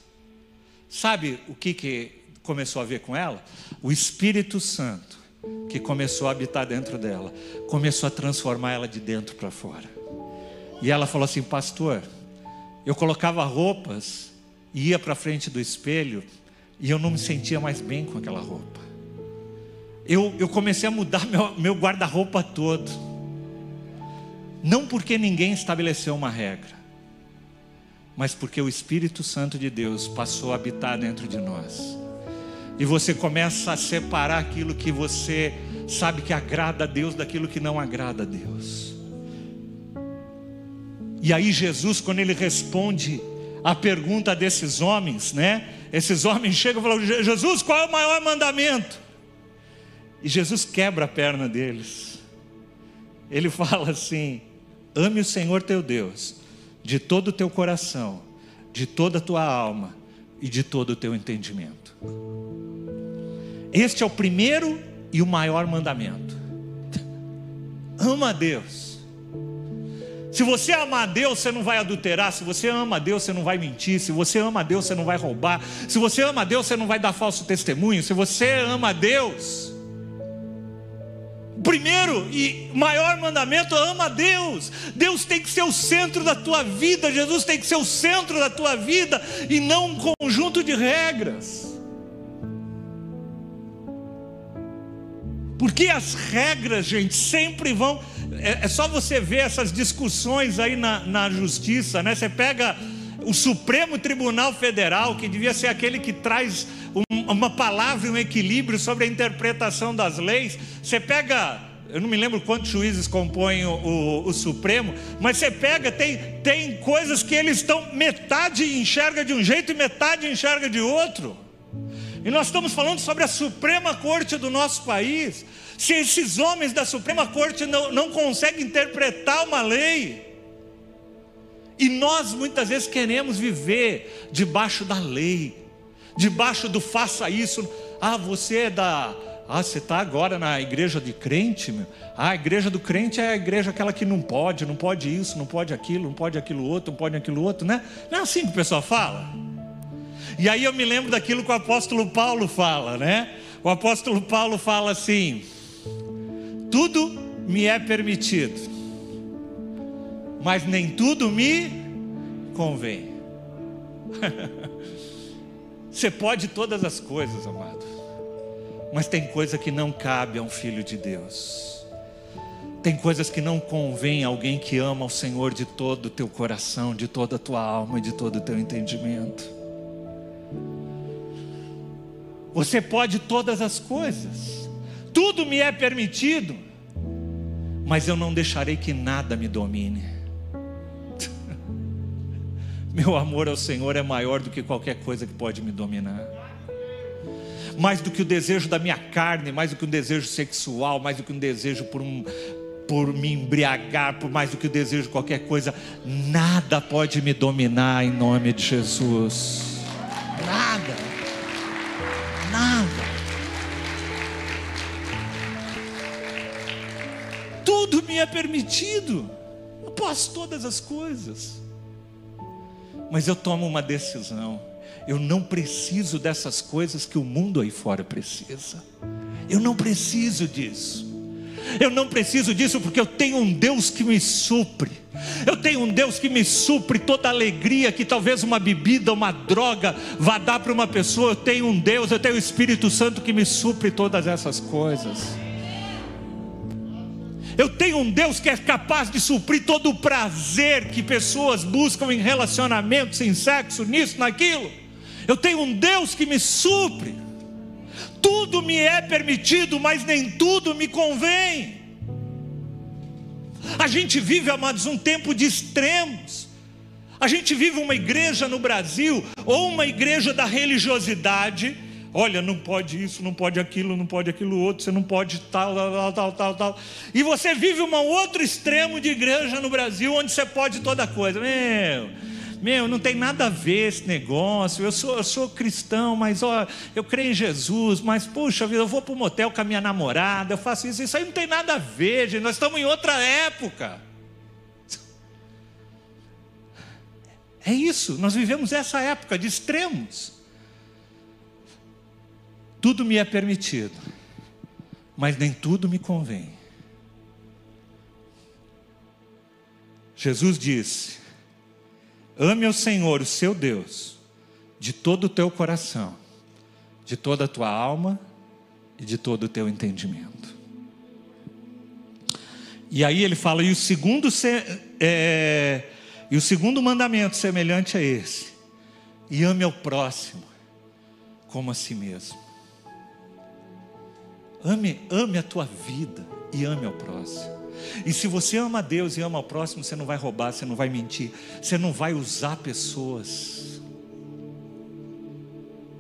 Sabe o que, que começou a ver com ela? O Espírito Santo, que começou a habitar dentro dela, começou a transformar ela de dentro para fora. E ela falou assim: Pastor, eu colocava roupas, ia para frente do espelho, e eu não me sentia mais bem com aquela roupa. Eu, eu comecei a mudar meu, meu guarda-roupa todo não porque ninguém estabeleceu uma regra, mas porque o Espírito Santo de Deus passou a habitar dentro de nós. E você começa a separar aquilo que você sabe que agrada a Deus daquilo que não agrada a Deus. E aí Jesus, quando ele responde a pergunta desses homens, né? Esses homens chegam e falam: Jesus, qual é o maior mandamento? E Jesus quebra a perna deles. Ele *laughs* fala assim: Ame o Senhor teu Deus de todo o teu coração, de toda a tua alma e de todo o teu entendimento. Este é o primeiro e o maior mandamento. Ama a Deus. Se você amar a Deus, você não vai adulterar. Se você ama a Deus, você não vai mentir. Se você ama a Deus, você não vai roubar. Se você ama a Deus, você não vai dar falso testemunho. Se você ama a Deus, primeiro e maior mandamento, ama a Deus. Deus tem que ser o centro da tua vida, Jesus tem que ser o centro da tua vida e não um conjunto de regras. Porque as regras, gente, sempre vão. É, é só você ver essas discussões aí na, na justiça, né? Você pega o Supremo Tribunal Federal, que devia ser aquele que traz um, uma palavra e um equilíbrio sobre a interpretação das leis. Você pega, eu não me lembro quantos juízes compõem o, o, Supremo, mas você pega, tem, tem coisas que eles estão, metade enxerga de um jeito e metade enxerga de outro. E nós estamos falando sobre a Suprema Corte do nosso país. Se esses homens da Suprema Corte não, não conseguem interpretar uma lei, E nós muitas vezes queremos viver debaixo da lei, debaixo do faça isso. Ah, você é da. Ah, você está agora na igreja de crente? Meu? Ah, a igreja do crente é a igreja aquela que não pode, não pode isso, não pode aquilo, não pode aquilo outro, não pode aquilo outro, né? Não é assim que o pessoal fala? E aí eu me lembro daquilo que o apóstolo Paulo fala, né? O apóstolo Paulo fala assim: tudo me é permitido, mas nem tudo me convém. *laughs* Você pode todas as coisas, amado, mas tem coisa que não cabe a um filho de Deus. Tem coisas que não convém a alguém que ama o Senhor de todo o teu coração, de toda a tua alma e de todo o teu entendimento. Você pode todas as coisas, tudo me é permitido, mas eu não deixarei que nada me domine. Meu amor ao Senhor é maior do que qualquer coisa que pode me dominar. Mais do que o desejo da minha carne, mais do que um desejo sexual, mais do que um desejo por um por me embriagar, por mais do que o desejo de qualquer coisa, nada pode me dominar em nome de Jesus. Nada. Nada. Tudo me é permitido. Eu posso todas as coisas mas eu tomo uma decisão. Eu não preciso dessas coisas que o mundo aí fora precisa. Eu não preciso disso. Eu não preciso disso porque eu tenho um Deus que me supre. Eu tenho um Deus que me supre toda alegria que talvez uma bebida, uma droga vá dar para uma pessoa. Eu tenho um Deus, eu tenho o Espírito Santo que me supre todas essas coisas. Eu tenho um Deus que é capaz de suprir todo o prazer que pessoas buscam em relacionamentos, em sexo, nisso, naquilo. Eu tenho um Deus que me supre. Tudo me é permitido, mas nem tudo me convém. A gente vive, amados, um tempo de extremos. A gente vive uma igreja no Brasil, ou uma igreja da religiosidade, Olha, não pode isso, não pode aquilo, não pode aquilo outro, você não pode tal, tal, tal, tal, tal. E você vive um outro extremo de igreja no Brasil, onde você pode toda coisa. Meu, meu, não tem nada a ver esse negócio. Eu sou, eu sou cristão, mas ó, eu creio em Jesus, mas puxa vida, eu vou para o motel com a minha namorada, eu faço isso. Isso aí não tem nada a ver, gente. Nós estamos em outra época. É isso, nós vivemos essa época de extremos. Tudo me é permitido, mas nem tudo me convém. Jesus disse: Ame ao Senhor, o seu Deus, de todo o teu coração, de toda a tua alma e de todo o teu entendimento. E aí ele fala, e o segundo, é, e o segundo mandamento semelhante a esse, e ame ao próximo como a si mesmo. Ame, ame a tua vida e ame ao próximo. E se você ama a Deus e ama ao próximo, você não vai roubar, você não vai mentir, você não vai usar pessoas.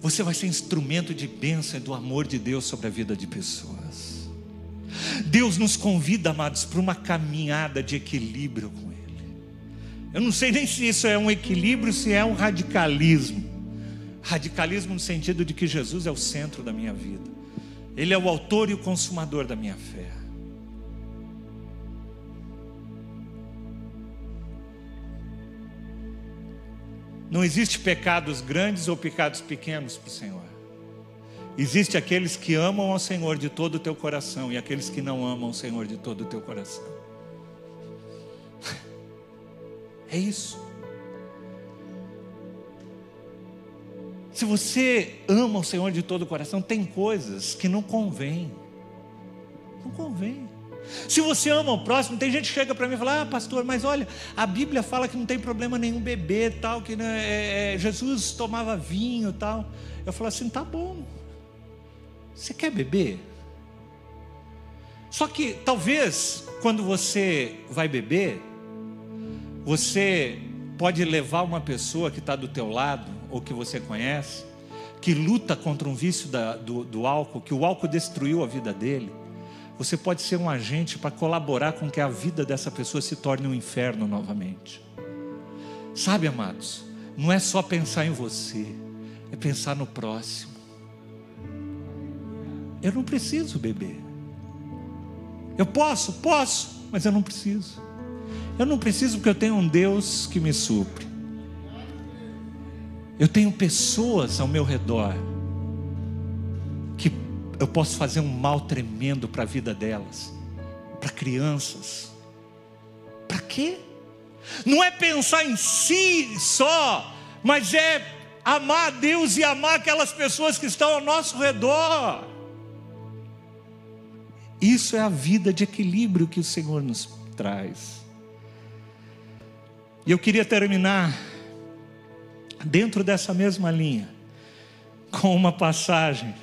Você vai ser instrumento de bênção e do amor de Deus sobre a vida de pessoas. Deus nos convida, amados, para uma caminhada de equilíbrio com Ele. Eu não sei nem se isso é um equilíbrio, se é um radicalismo. Radicalismo no sentido de que Jesus é o centro da minha vida. Ele é o autor e o consumador da minha fé. Não existe pecados grandes ou pecados pequenos para o Senhor. Existe aqueles que amam ao Senhor de todo o teu coração e aqueles que não amam o Senhor de todo o teu coração. *laughs* É isso. Se você ama o Senhor de todo o coração, tem coisas que não convém. Não convém. Se você ama o próximo, tem gente que chega para mim e fala: Ah, pastor, mas olha, a Bíblia fala que não tem problema nenhum beber, tal, que né, é, é, Jesus tomava vinho, tal. Eu falo assim: tá bom. Você quer beber? Só que talvez quando você vai beber, você pode levar uma pessoa que está do teu lado ou que você conhece, que luta contra um vício da, do, do álcool, que o álcool destruiu a vida dele, você pode ser um agente para colaborar com que a vida dessa pessoa se torne um inferno novamente. Sabe, amados, não é só pensar em você, é pensar no próximo. Eu não preciso beber. Eu posso, posso, mas eu não preciso. Eu não preciso porque eu tenho um Deus que me supre. Eu tenho pessoas ao meu redor que eu posso fazer um mal tremendo para a vida delas, para crianças. Para quê? Não é pensar em si só, mas é amar a Deus e amar aquelas pessoas que estão ao nosso redor. Isso é a vida de equilíbrio que o Senhor nos traz. E eu queria terminar dentro dessa mesma linha com uma passagem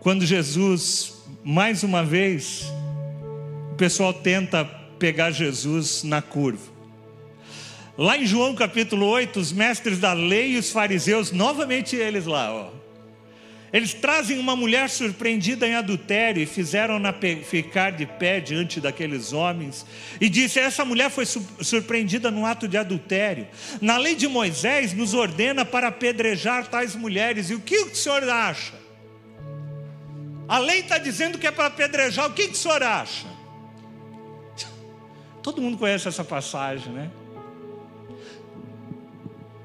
quando Jesus mais uma vez o pessoal tenta pegar Jesus na curva. Lá em João capítulo 8, os mestres da lei e os fariseus, novamente eles lá, ó, eles trazem uma mulher surpreendida em adultério e fizeram-na ficar de pé diante daqueles homens. E disse: Essa mulher foi surpreendida no ato de adultério. Na lei de Moisés, nos ordena para apedrejar tais mulheres. E o que o senhor acha? A lei está dizendo que é para apedrejar. O que o senhor acha? Todo mundo conhece essa passagem, né?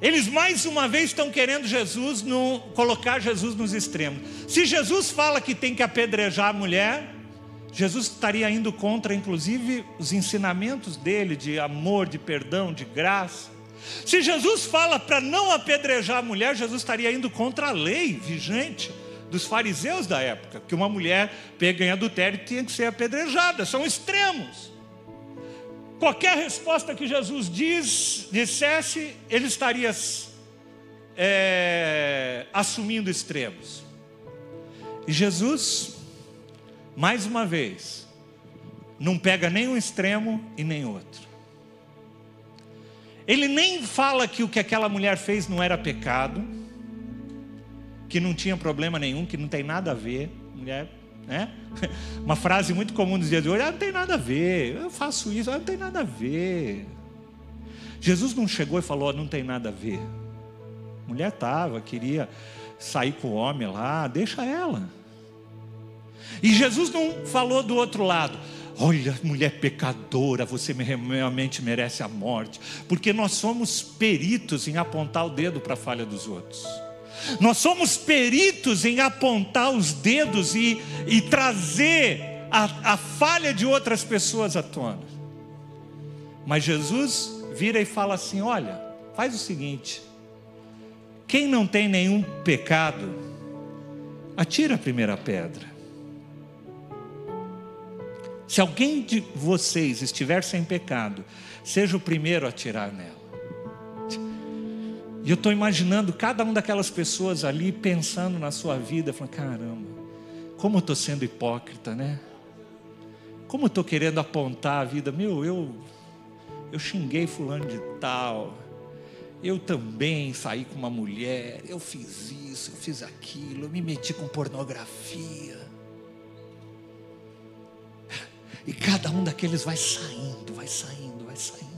Eles mais uma vez estão querendo Jesus no, colocar Jesus nos extremos. Se Jesus fala que tem que apedrejar a mulher, Jesus estaria indo contra, inclusive, os ensinamentos dele de amor, de perdão, de graça. Se Jesus fala para não apedrejar a mulher, Jesus estaria indo contra a lei vigente dos fariseus da época, que uma mulher pega em adultério tinha que ser apedrejada. São extremos. Qualquer resposta que Jesus diz, dissesse, ele estaria é, assumindo extremos. E Jesus, mais uma vez, não pega nem um extremo e nem outro. Ele nem fala que o que aquela mulher fez não era pecado, que não tinha problema nenhum, que não tem nada a ver. Mulher né? *laughs* Uma frase muito comum nos dias de hoje: ah, não tem nada a ver, eu faço isso, ah, não tem nada a ver. Jesus não chegou e falou: não tem nada a ver. A mulher estava, queria sair com o homem lá, deixa ela. E Jesus não falou do outro lado. Olha, mulher pecadora, você realmente merece a morte, porque nós somos peritos em apontar o dedo para a falha dos outros. Nós somos peritos em apontar os dedos e, e trazer a, a falha de outras pessoas à tona. Mas Jesus vira e fala assim: olha, faz o seguinte, quem não tem nenhum pecado, atira a primeira pedra. Se alguém de vocês estiver sem pecado, seja o primeiro a atirar nela. E eu estou imaginando cada uma daquelas pessoas ali pensando na sua vida, falando: caramba, como eu estou sendo hipócrita, né? Como eu estou querendo apontar a vida, meu, eu, eu xinguei fulano de tal, eu também saí com uma mulher, eu fiz isso, eu fiz aquilo, eu me meti com pornografia. E cada um daqueles vai saindo, vai saindo, vai saindo.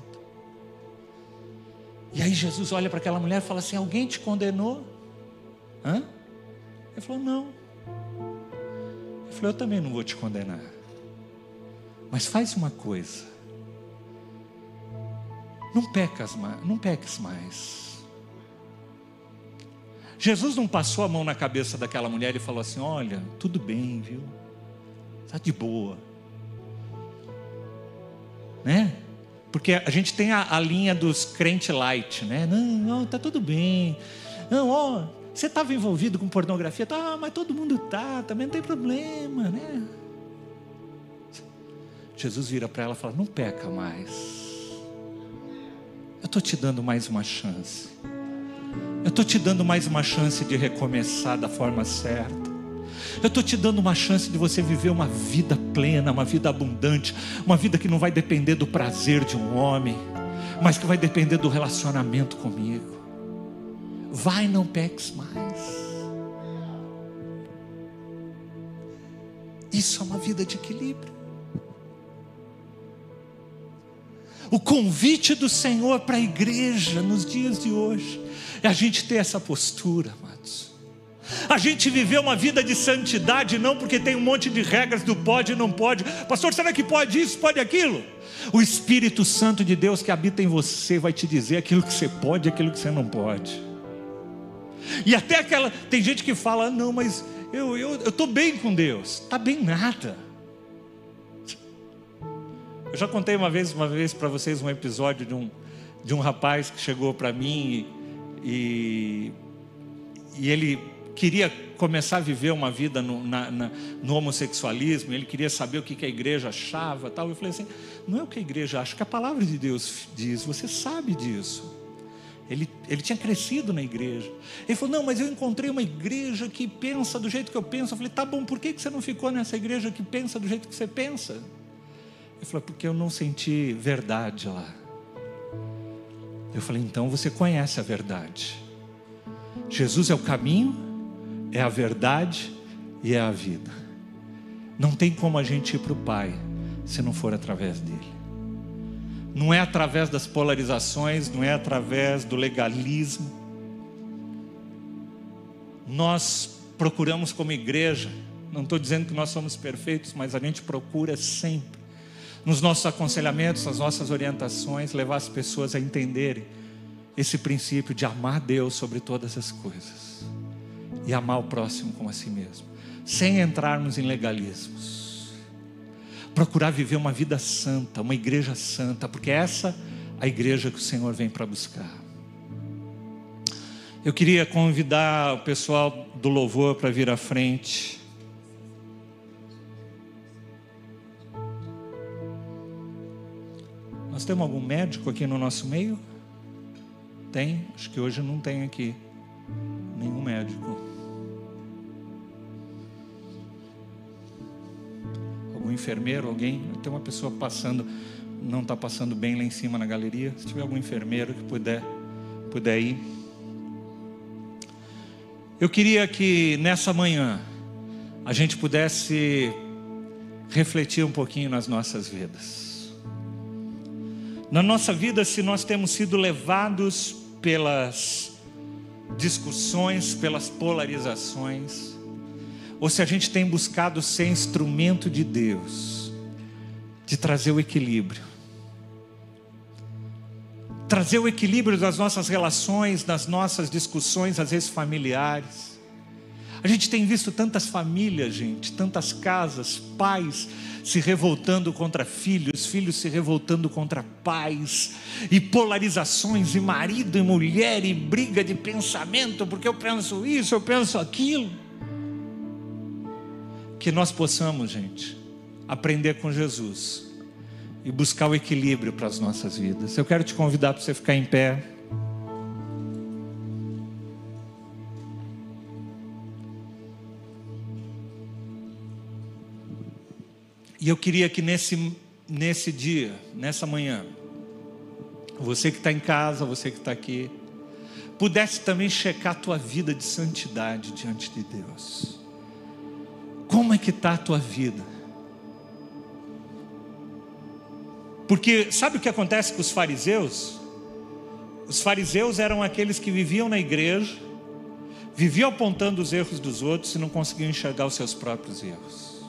E aí Jesus olha para aquela mulher e fala assim: Alguém te condenou? Hã? Ele falou: Não. Ele falou: Eu também não vou te condenar. Mas faz uma coisa. Não pecas mais, não peques mais. Jesus não passou a mão na cabeça daquela mulher e falou assim: Olha, tudo bem, viu? Está de boa. Né? Porque a gente tem a, a linha dos crente light, né? Não, não, tá tudo bem. Não, ó, você estava envolvido com pornografia, tá, mas todo mundo tá, também não tem problema, né? Jesus vira para ela e fala: Não peca mais. Eu estou te dando mais uma chance. Eu estou te dando mais uma chance de recomeçar da forma certa. Eu estou te dando uma chance de você viver uma vida plena, uma vida abundante, uma vida que não vai depender do prazer de um homem, mas que vai depender do relacionamento comigo. Vai, não peques mais. Isso é uma vida de equilíbrio. O convite do Senhor para a igreja nos dias de hoje é a gente ter essa postura. A gente viver uma vida de santidade, não porque tem um monte de regras do pode e não pode. Pastor, será que pode isso, pode aquilo? O Espírito Santo de Deus que habita em você vai te dizer aquilo que você pode e aquilo que você não pode. E até aquela. Tem gente que fala, ah, não, mas eu estou eu, eu bem com Deus. Está bem nada. Eu já contei uma vez, uma vez para vocês um episódio de um, de um rapaz que chegou para mim e, e, e ele queria começar a viver uma vida no, na, na, no homossexualismo, ele queria saber o que, que a igreja achava tal. Eu falei assim: não é o que a igreja acha, é que a palavra de Deus diz, você sabe disso. Ele, ele tinha crescido na igreja. Ele falou: Não, mas eu encontrei uma igreja que pensa do jeito que eu penso. Eu falei: Tá bom, por que você não ficou nessa igreja que pensa do jeito que você pensa? Ele falou: Porque eu não senti verdade lá. Eu falei: Então você conhece a verdade. Jesus é o caminho, é a verdade e é a vida. Não tem como a gente ir para o Pai se não for através dele. Não é através das polarizações, não é através do legalismo. Nós procuramos como igreja, não estou dizendo que nós somos perfeitos, mas a gente procura sempre, nos nossos aconselhamentos, nas nossas orientações, levar as pessoas a entenderem esse princípio de amar Deus sobre todas as coisas e amar o próximo como a si mesmo, sem entrarmos em legalismos procurar viver uma vida santa, uma igreja santa, porque essa é a igreja que o Senhor vem para buscar. Eu queria convidar o pessoal do louvor para vir à frente. Nós temos algum médico aqui no nosso meio? Tem? Acho que hoje não tem aqui nenhum médico. Algum enfermeiro, alguém, tem uma pessoa passando, não está passando bem lá em cima na galeria. Se tiver algum enfermeiro que puder, puder ir. Eu queria que nessa manhã a gente pudesse refletir um pouquinho nas nossas vidas. Na nossa vida, se nós temos sido levados pelas discussões, pelas polarizações, ou se a gente tem buscado ser instrumento de Deus, de trazer o equilíbrio. Trazer o equilíbrio das nossas relações, das nossas discussões, às vezes familiares. A gente tem visto tantas famílias, gente, tantas casas, pais se revoltando contra filhos, filhos se revoltando contra pais, e polarizações, e marido e mulher, e briga de pensamento, porque eu penso isso, eu penso aquilo que nós possamos, gente, aprender com Jesus e buscar o equilíbrio para as nossas vidas. Eu quero te convidar para você ficar em pé. E eu queria que nesse, nesse dia, nessa manhã, você que está em casa, você que está aqui, pudesse também checar a tua vida de santidade diante de Deus. Como é que está a tua vida? Porque sabe o que acontece com os fariseus? Os fariseus eram aqueles que viviam na igreja, viviam apontando os erros dos outros e não conseguiam enxergar os seus próprios erros.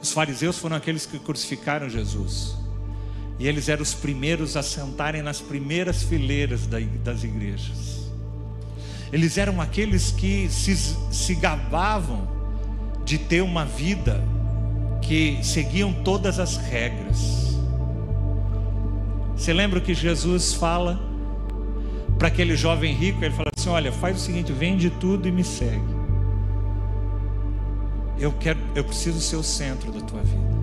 Os fariseus foram aqueles que crucificaram Jesus. E eles eram os primeiros a sentarem nas primeiras fileiras das igrejas. Eles eram aqueles que se, se gabavam de ter uma vida que seguiam todas as regras. Você lembra o que Jesus fala para aquele jovem rico? Ele fala assim: Olha, faz o seguinte, vende tudo e me segue. Eu quero, eu preciso ser o centro da tua vida.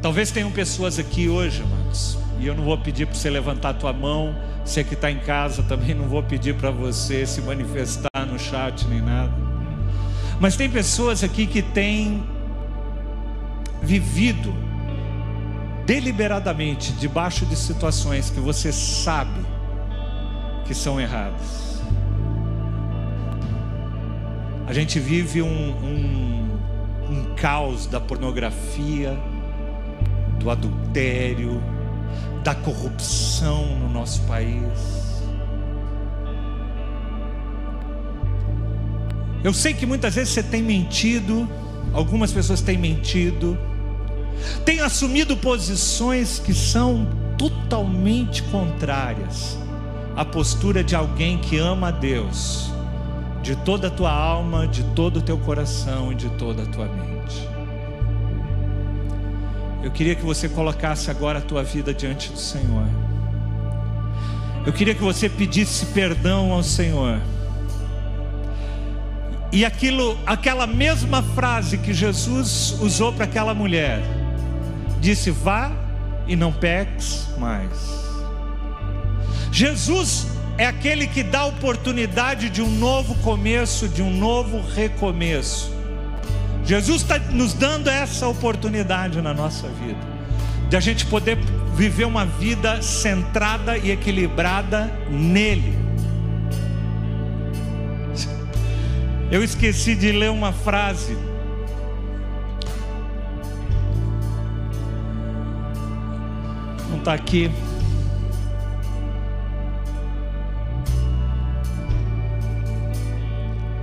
Talvez tenham pessoas aqui hoje, amados, e eu não vou pedir para você levantar a tua mão você que está em casa também não vou pedir para você se manifestar no chat nem nada. Mas tem pessoas aqui que têm vivido deliberadamente debaixo de situações que você sabe que são erradas. A gente vive um, um, um caos da pornografia, do adultério, da corrupção no nosso país. Eu sei que muitas vezes você tem mentido, algumas pessoas têm mentido, têm assumido posições que são totalmente contrárias à postura de alguém que ama a Deus, de toda a tua alma, de todo o teu coração e de toda a tua mente. Eu queria que você colocasse agora a tua vida diante do Senhor. Eu queria que você pedisse perdão ao Senhor. E aquilo, aquela mesma frase que Jesus usou para aquela mulher, disse: Vá e não peques mais. Jesus é aquele que dá oportunidade de um novo começo, de um novo recomeço. Jesus está nos dando essa oportunidade na nossa vida, de a gente poder viver uma vida centrada e equilibrada nele. Eu esqueci de ler uma frase. Não está aqui.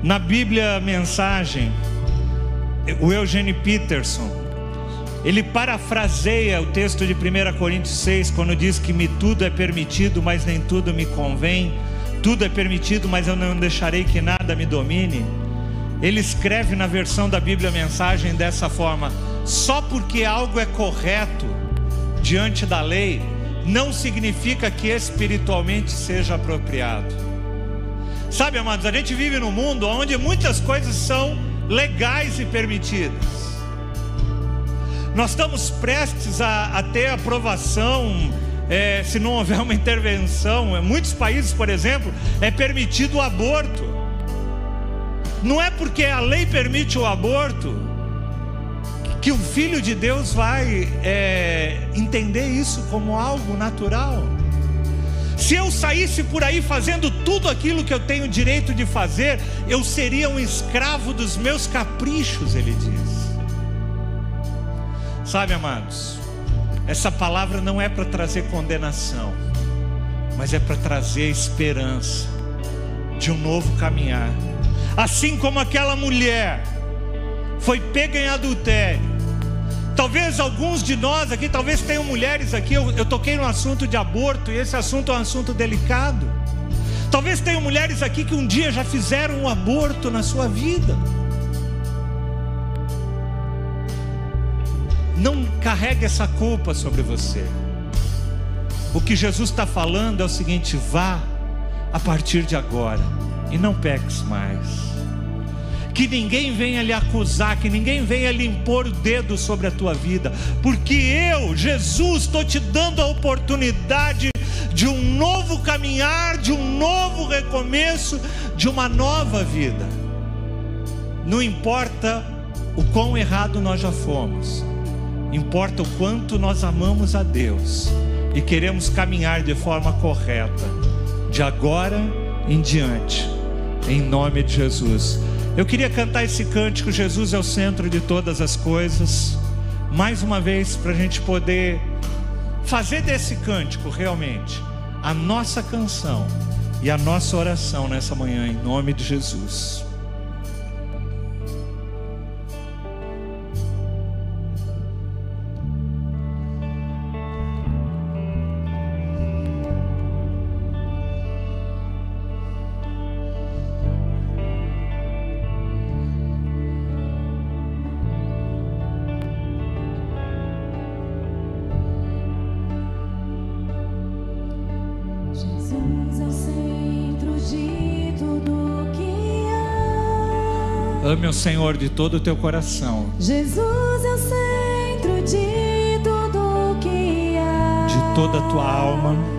Na Bíblia, mensagem o Eugene Peterson, ele parafraseia o texto de 1 Coríntios 6, quando diz que me tudo é permitido, mas nem tudo me convém. Tudo é permitido, mas eu não deixarei que nada me domine. Ele escreve na versão da Bíblia mensagem dessa forma: só porque algo é correto diante da lei, não significa que espiritualmente seja apropriado. Sabe, amados, a gente vive num mundo onde muitas coisas são legais e permitidas. Nós estamos prestes a, a ter aprovação, é, se não houver uma intervenção. Em muitos países, por exemplo, é permitido o aborto. Não é porque a lei permite o aborto que o Filho de Deus vai é, entender isso como algo natural. Se eu saísse por aí fazendo tudo aquilo que eu tenho direito de fazer, eu seria um escravo dos meus caprichos, ele diz. Sabe, amados, essa palavra não é para trazer condenação, mas é para trazer esperança de um novo caminhar. Assim como aquela mulher foi pega em adultério, Talvez alguns de nós aqui, talvez tenham mulheres aqui. Eu, eu toquei no assunto de aborto e esse assunto é um assunto delicado. Talvez tenham mulheres aqui que um dia já fizeram um aborto na sua vida. Não carregue essa culpa sobre você. O que Jesus está falando é o seguinte: vá a partir de agora e não peques mais que ninguém venha lhe acusar, que ninguém venha lhe impor o dedo sobre a tua vida, porque eu, Jesus, estou te dando a oportunidade de um novo caminhar, de um novo recomeço, de uma nova vida. Não importa o quão errado nós já fomos, importa o quanto nós amamos a Deus e queremos caminhar de forma correta, de agora em diante, em nome de Jesus. Eu queria cantar esse cântico, Jesus é o centro de todas as coisas, mais uma vez, para a gente poder fazer desse cântico realmente a nossa canção e a nossa oração nessa manhã, em nome de Jesus. O Senhor de todo o teu coração. Jesus é o centro de tudo que há. De toda a tua alma.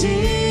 Jesus.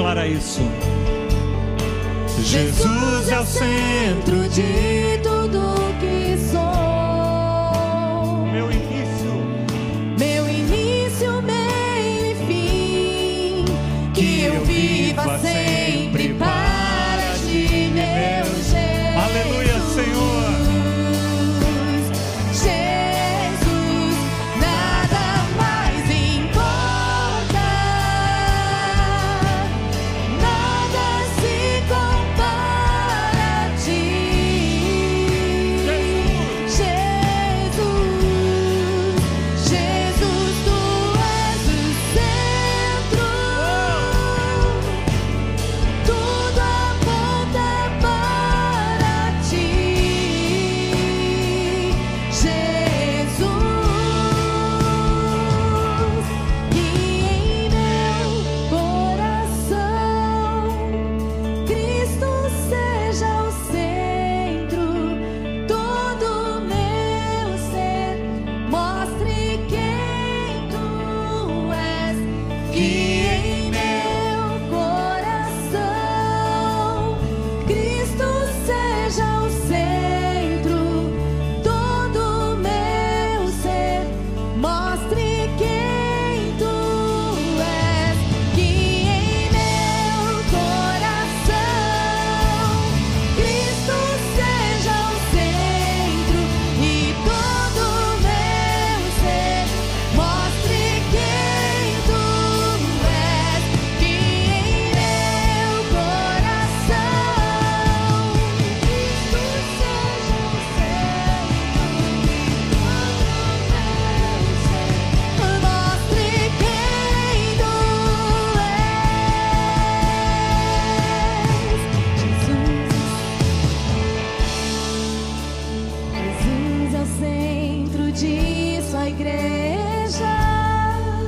declara isso. Jesus é o centro de tudo.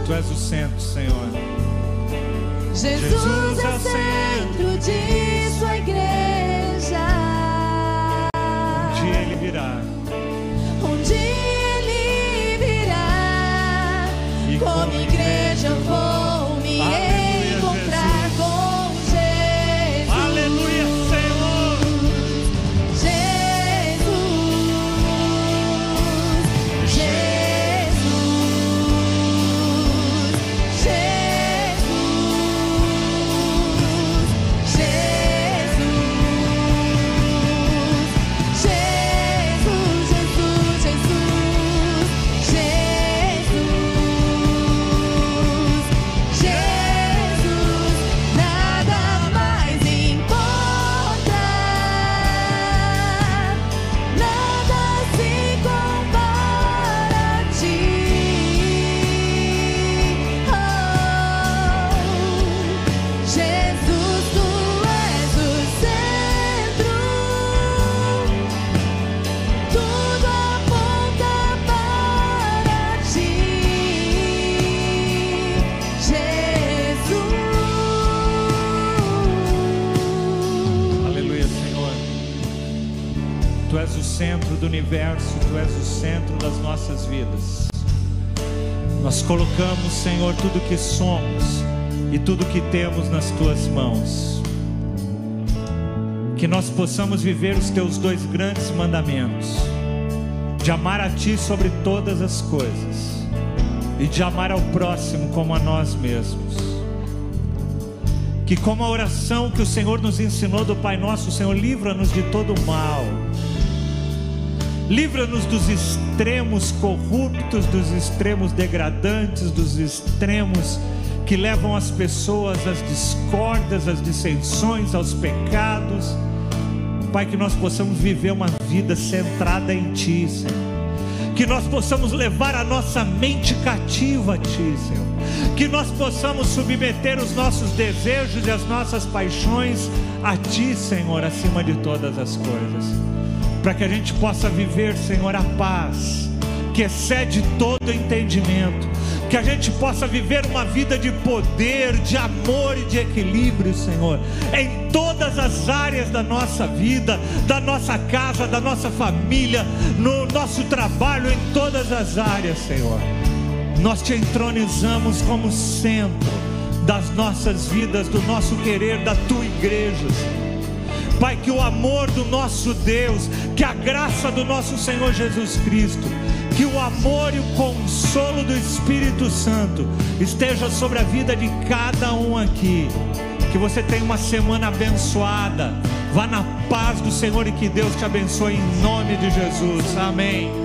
Tu és o centro, Senhor. Jesus, é Jesus é o centro de universo, tu és o centro das nossas vidas. Nós colocamos, Senhor, tudo que somos e tudo que temos nas tuas mãos. Que nós possamos viver os teus dois grandes mandamentos: de amar a ti sobre todas as coisas e de amar ao próximo como a nós mesmos que como a oração que o Senhor nos ensinou do Pai Nosso, o Senhor livra-nos de todo mal. Livra-nos dos extremos corruptos, dos extremos degradantes, dos extremos que levam as pessoas às discórdias, às dissensões, aos pecados. Pai, que nós possamos viver uma vida centrada em Ti, Senhor. Que nós possamos levar a nossa mente cativa a Ti, Senhor, que nós possamos submeter os nossos desejos e as nossas paixões a Ti, Senhor, acima de todas as coisas, para que a gente possa viver, Senhor, a paz que excede todo entendimento, que a gente possa viver uma vida de poder, de amor e de equilíbrio, Senhor, em todas as áreas da nossa vida, da nossa casa, da nossa família, no nosso trabalho, em todas as áreas, Senhor. Nós te entronizamos como centro das nossas vidas, do nosso querer, da tua igreja, Senhor. Pai, que o amor do nosso Deus, que a graça do nosso Senhor Jesus Cristo, que o amor e o consolo do Espírito Santo esteja sobre a vida de cada um aqui. Que você tenha uma semana abençoada. Vá na paz do Senhor e que Deus te abençoe em nome de Jesus. Amém.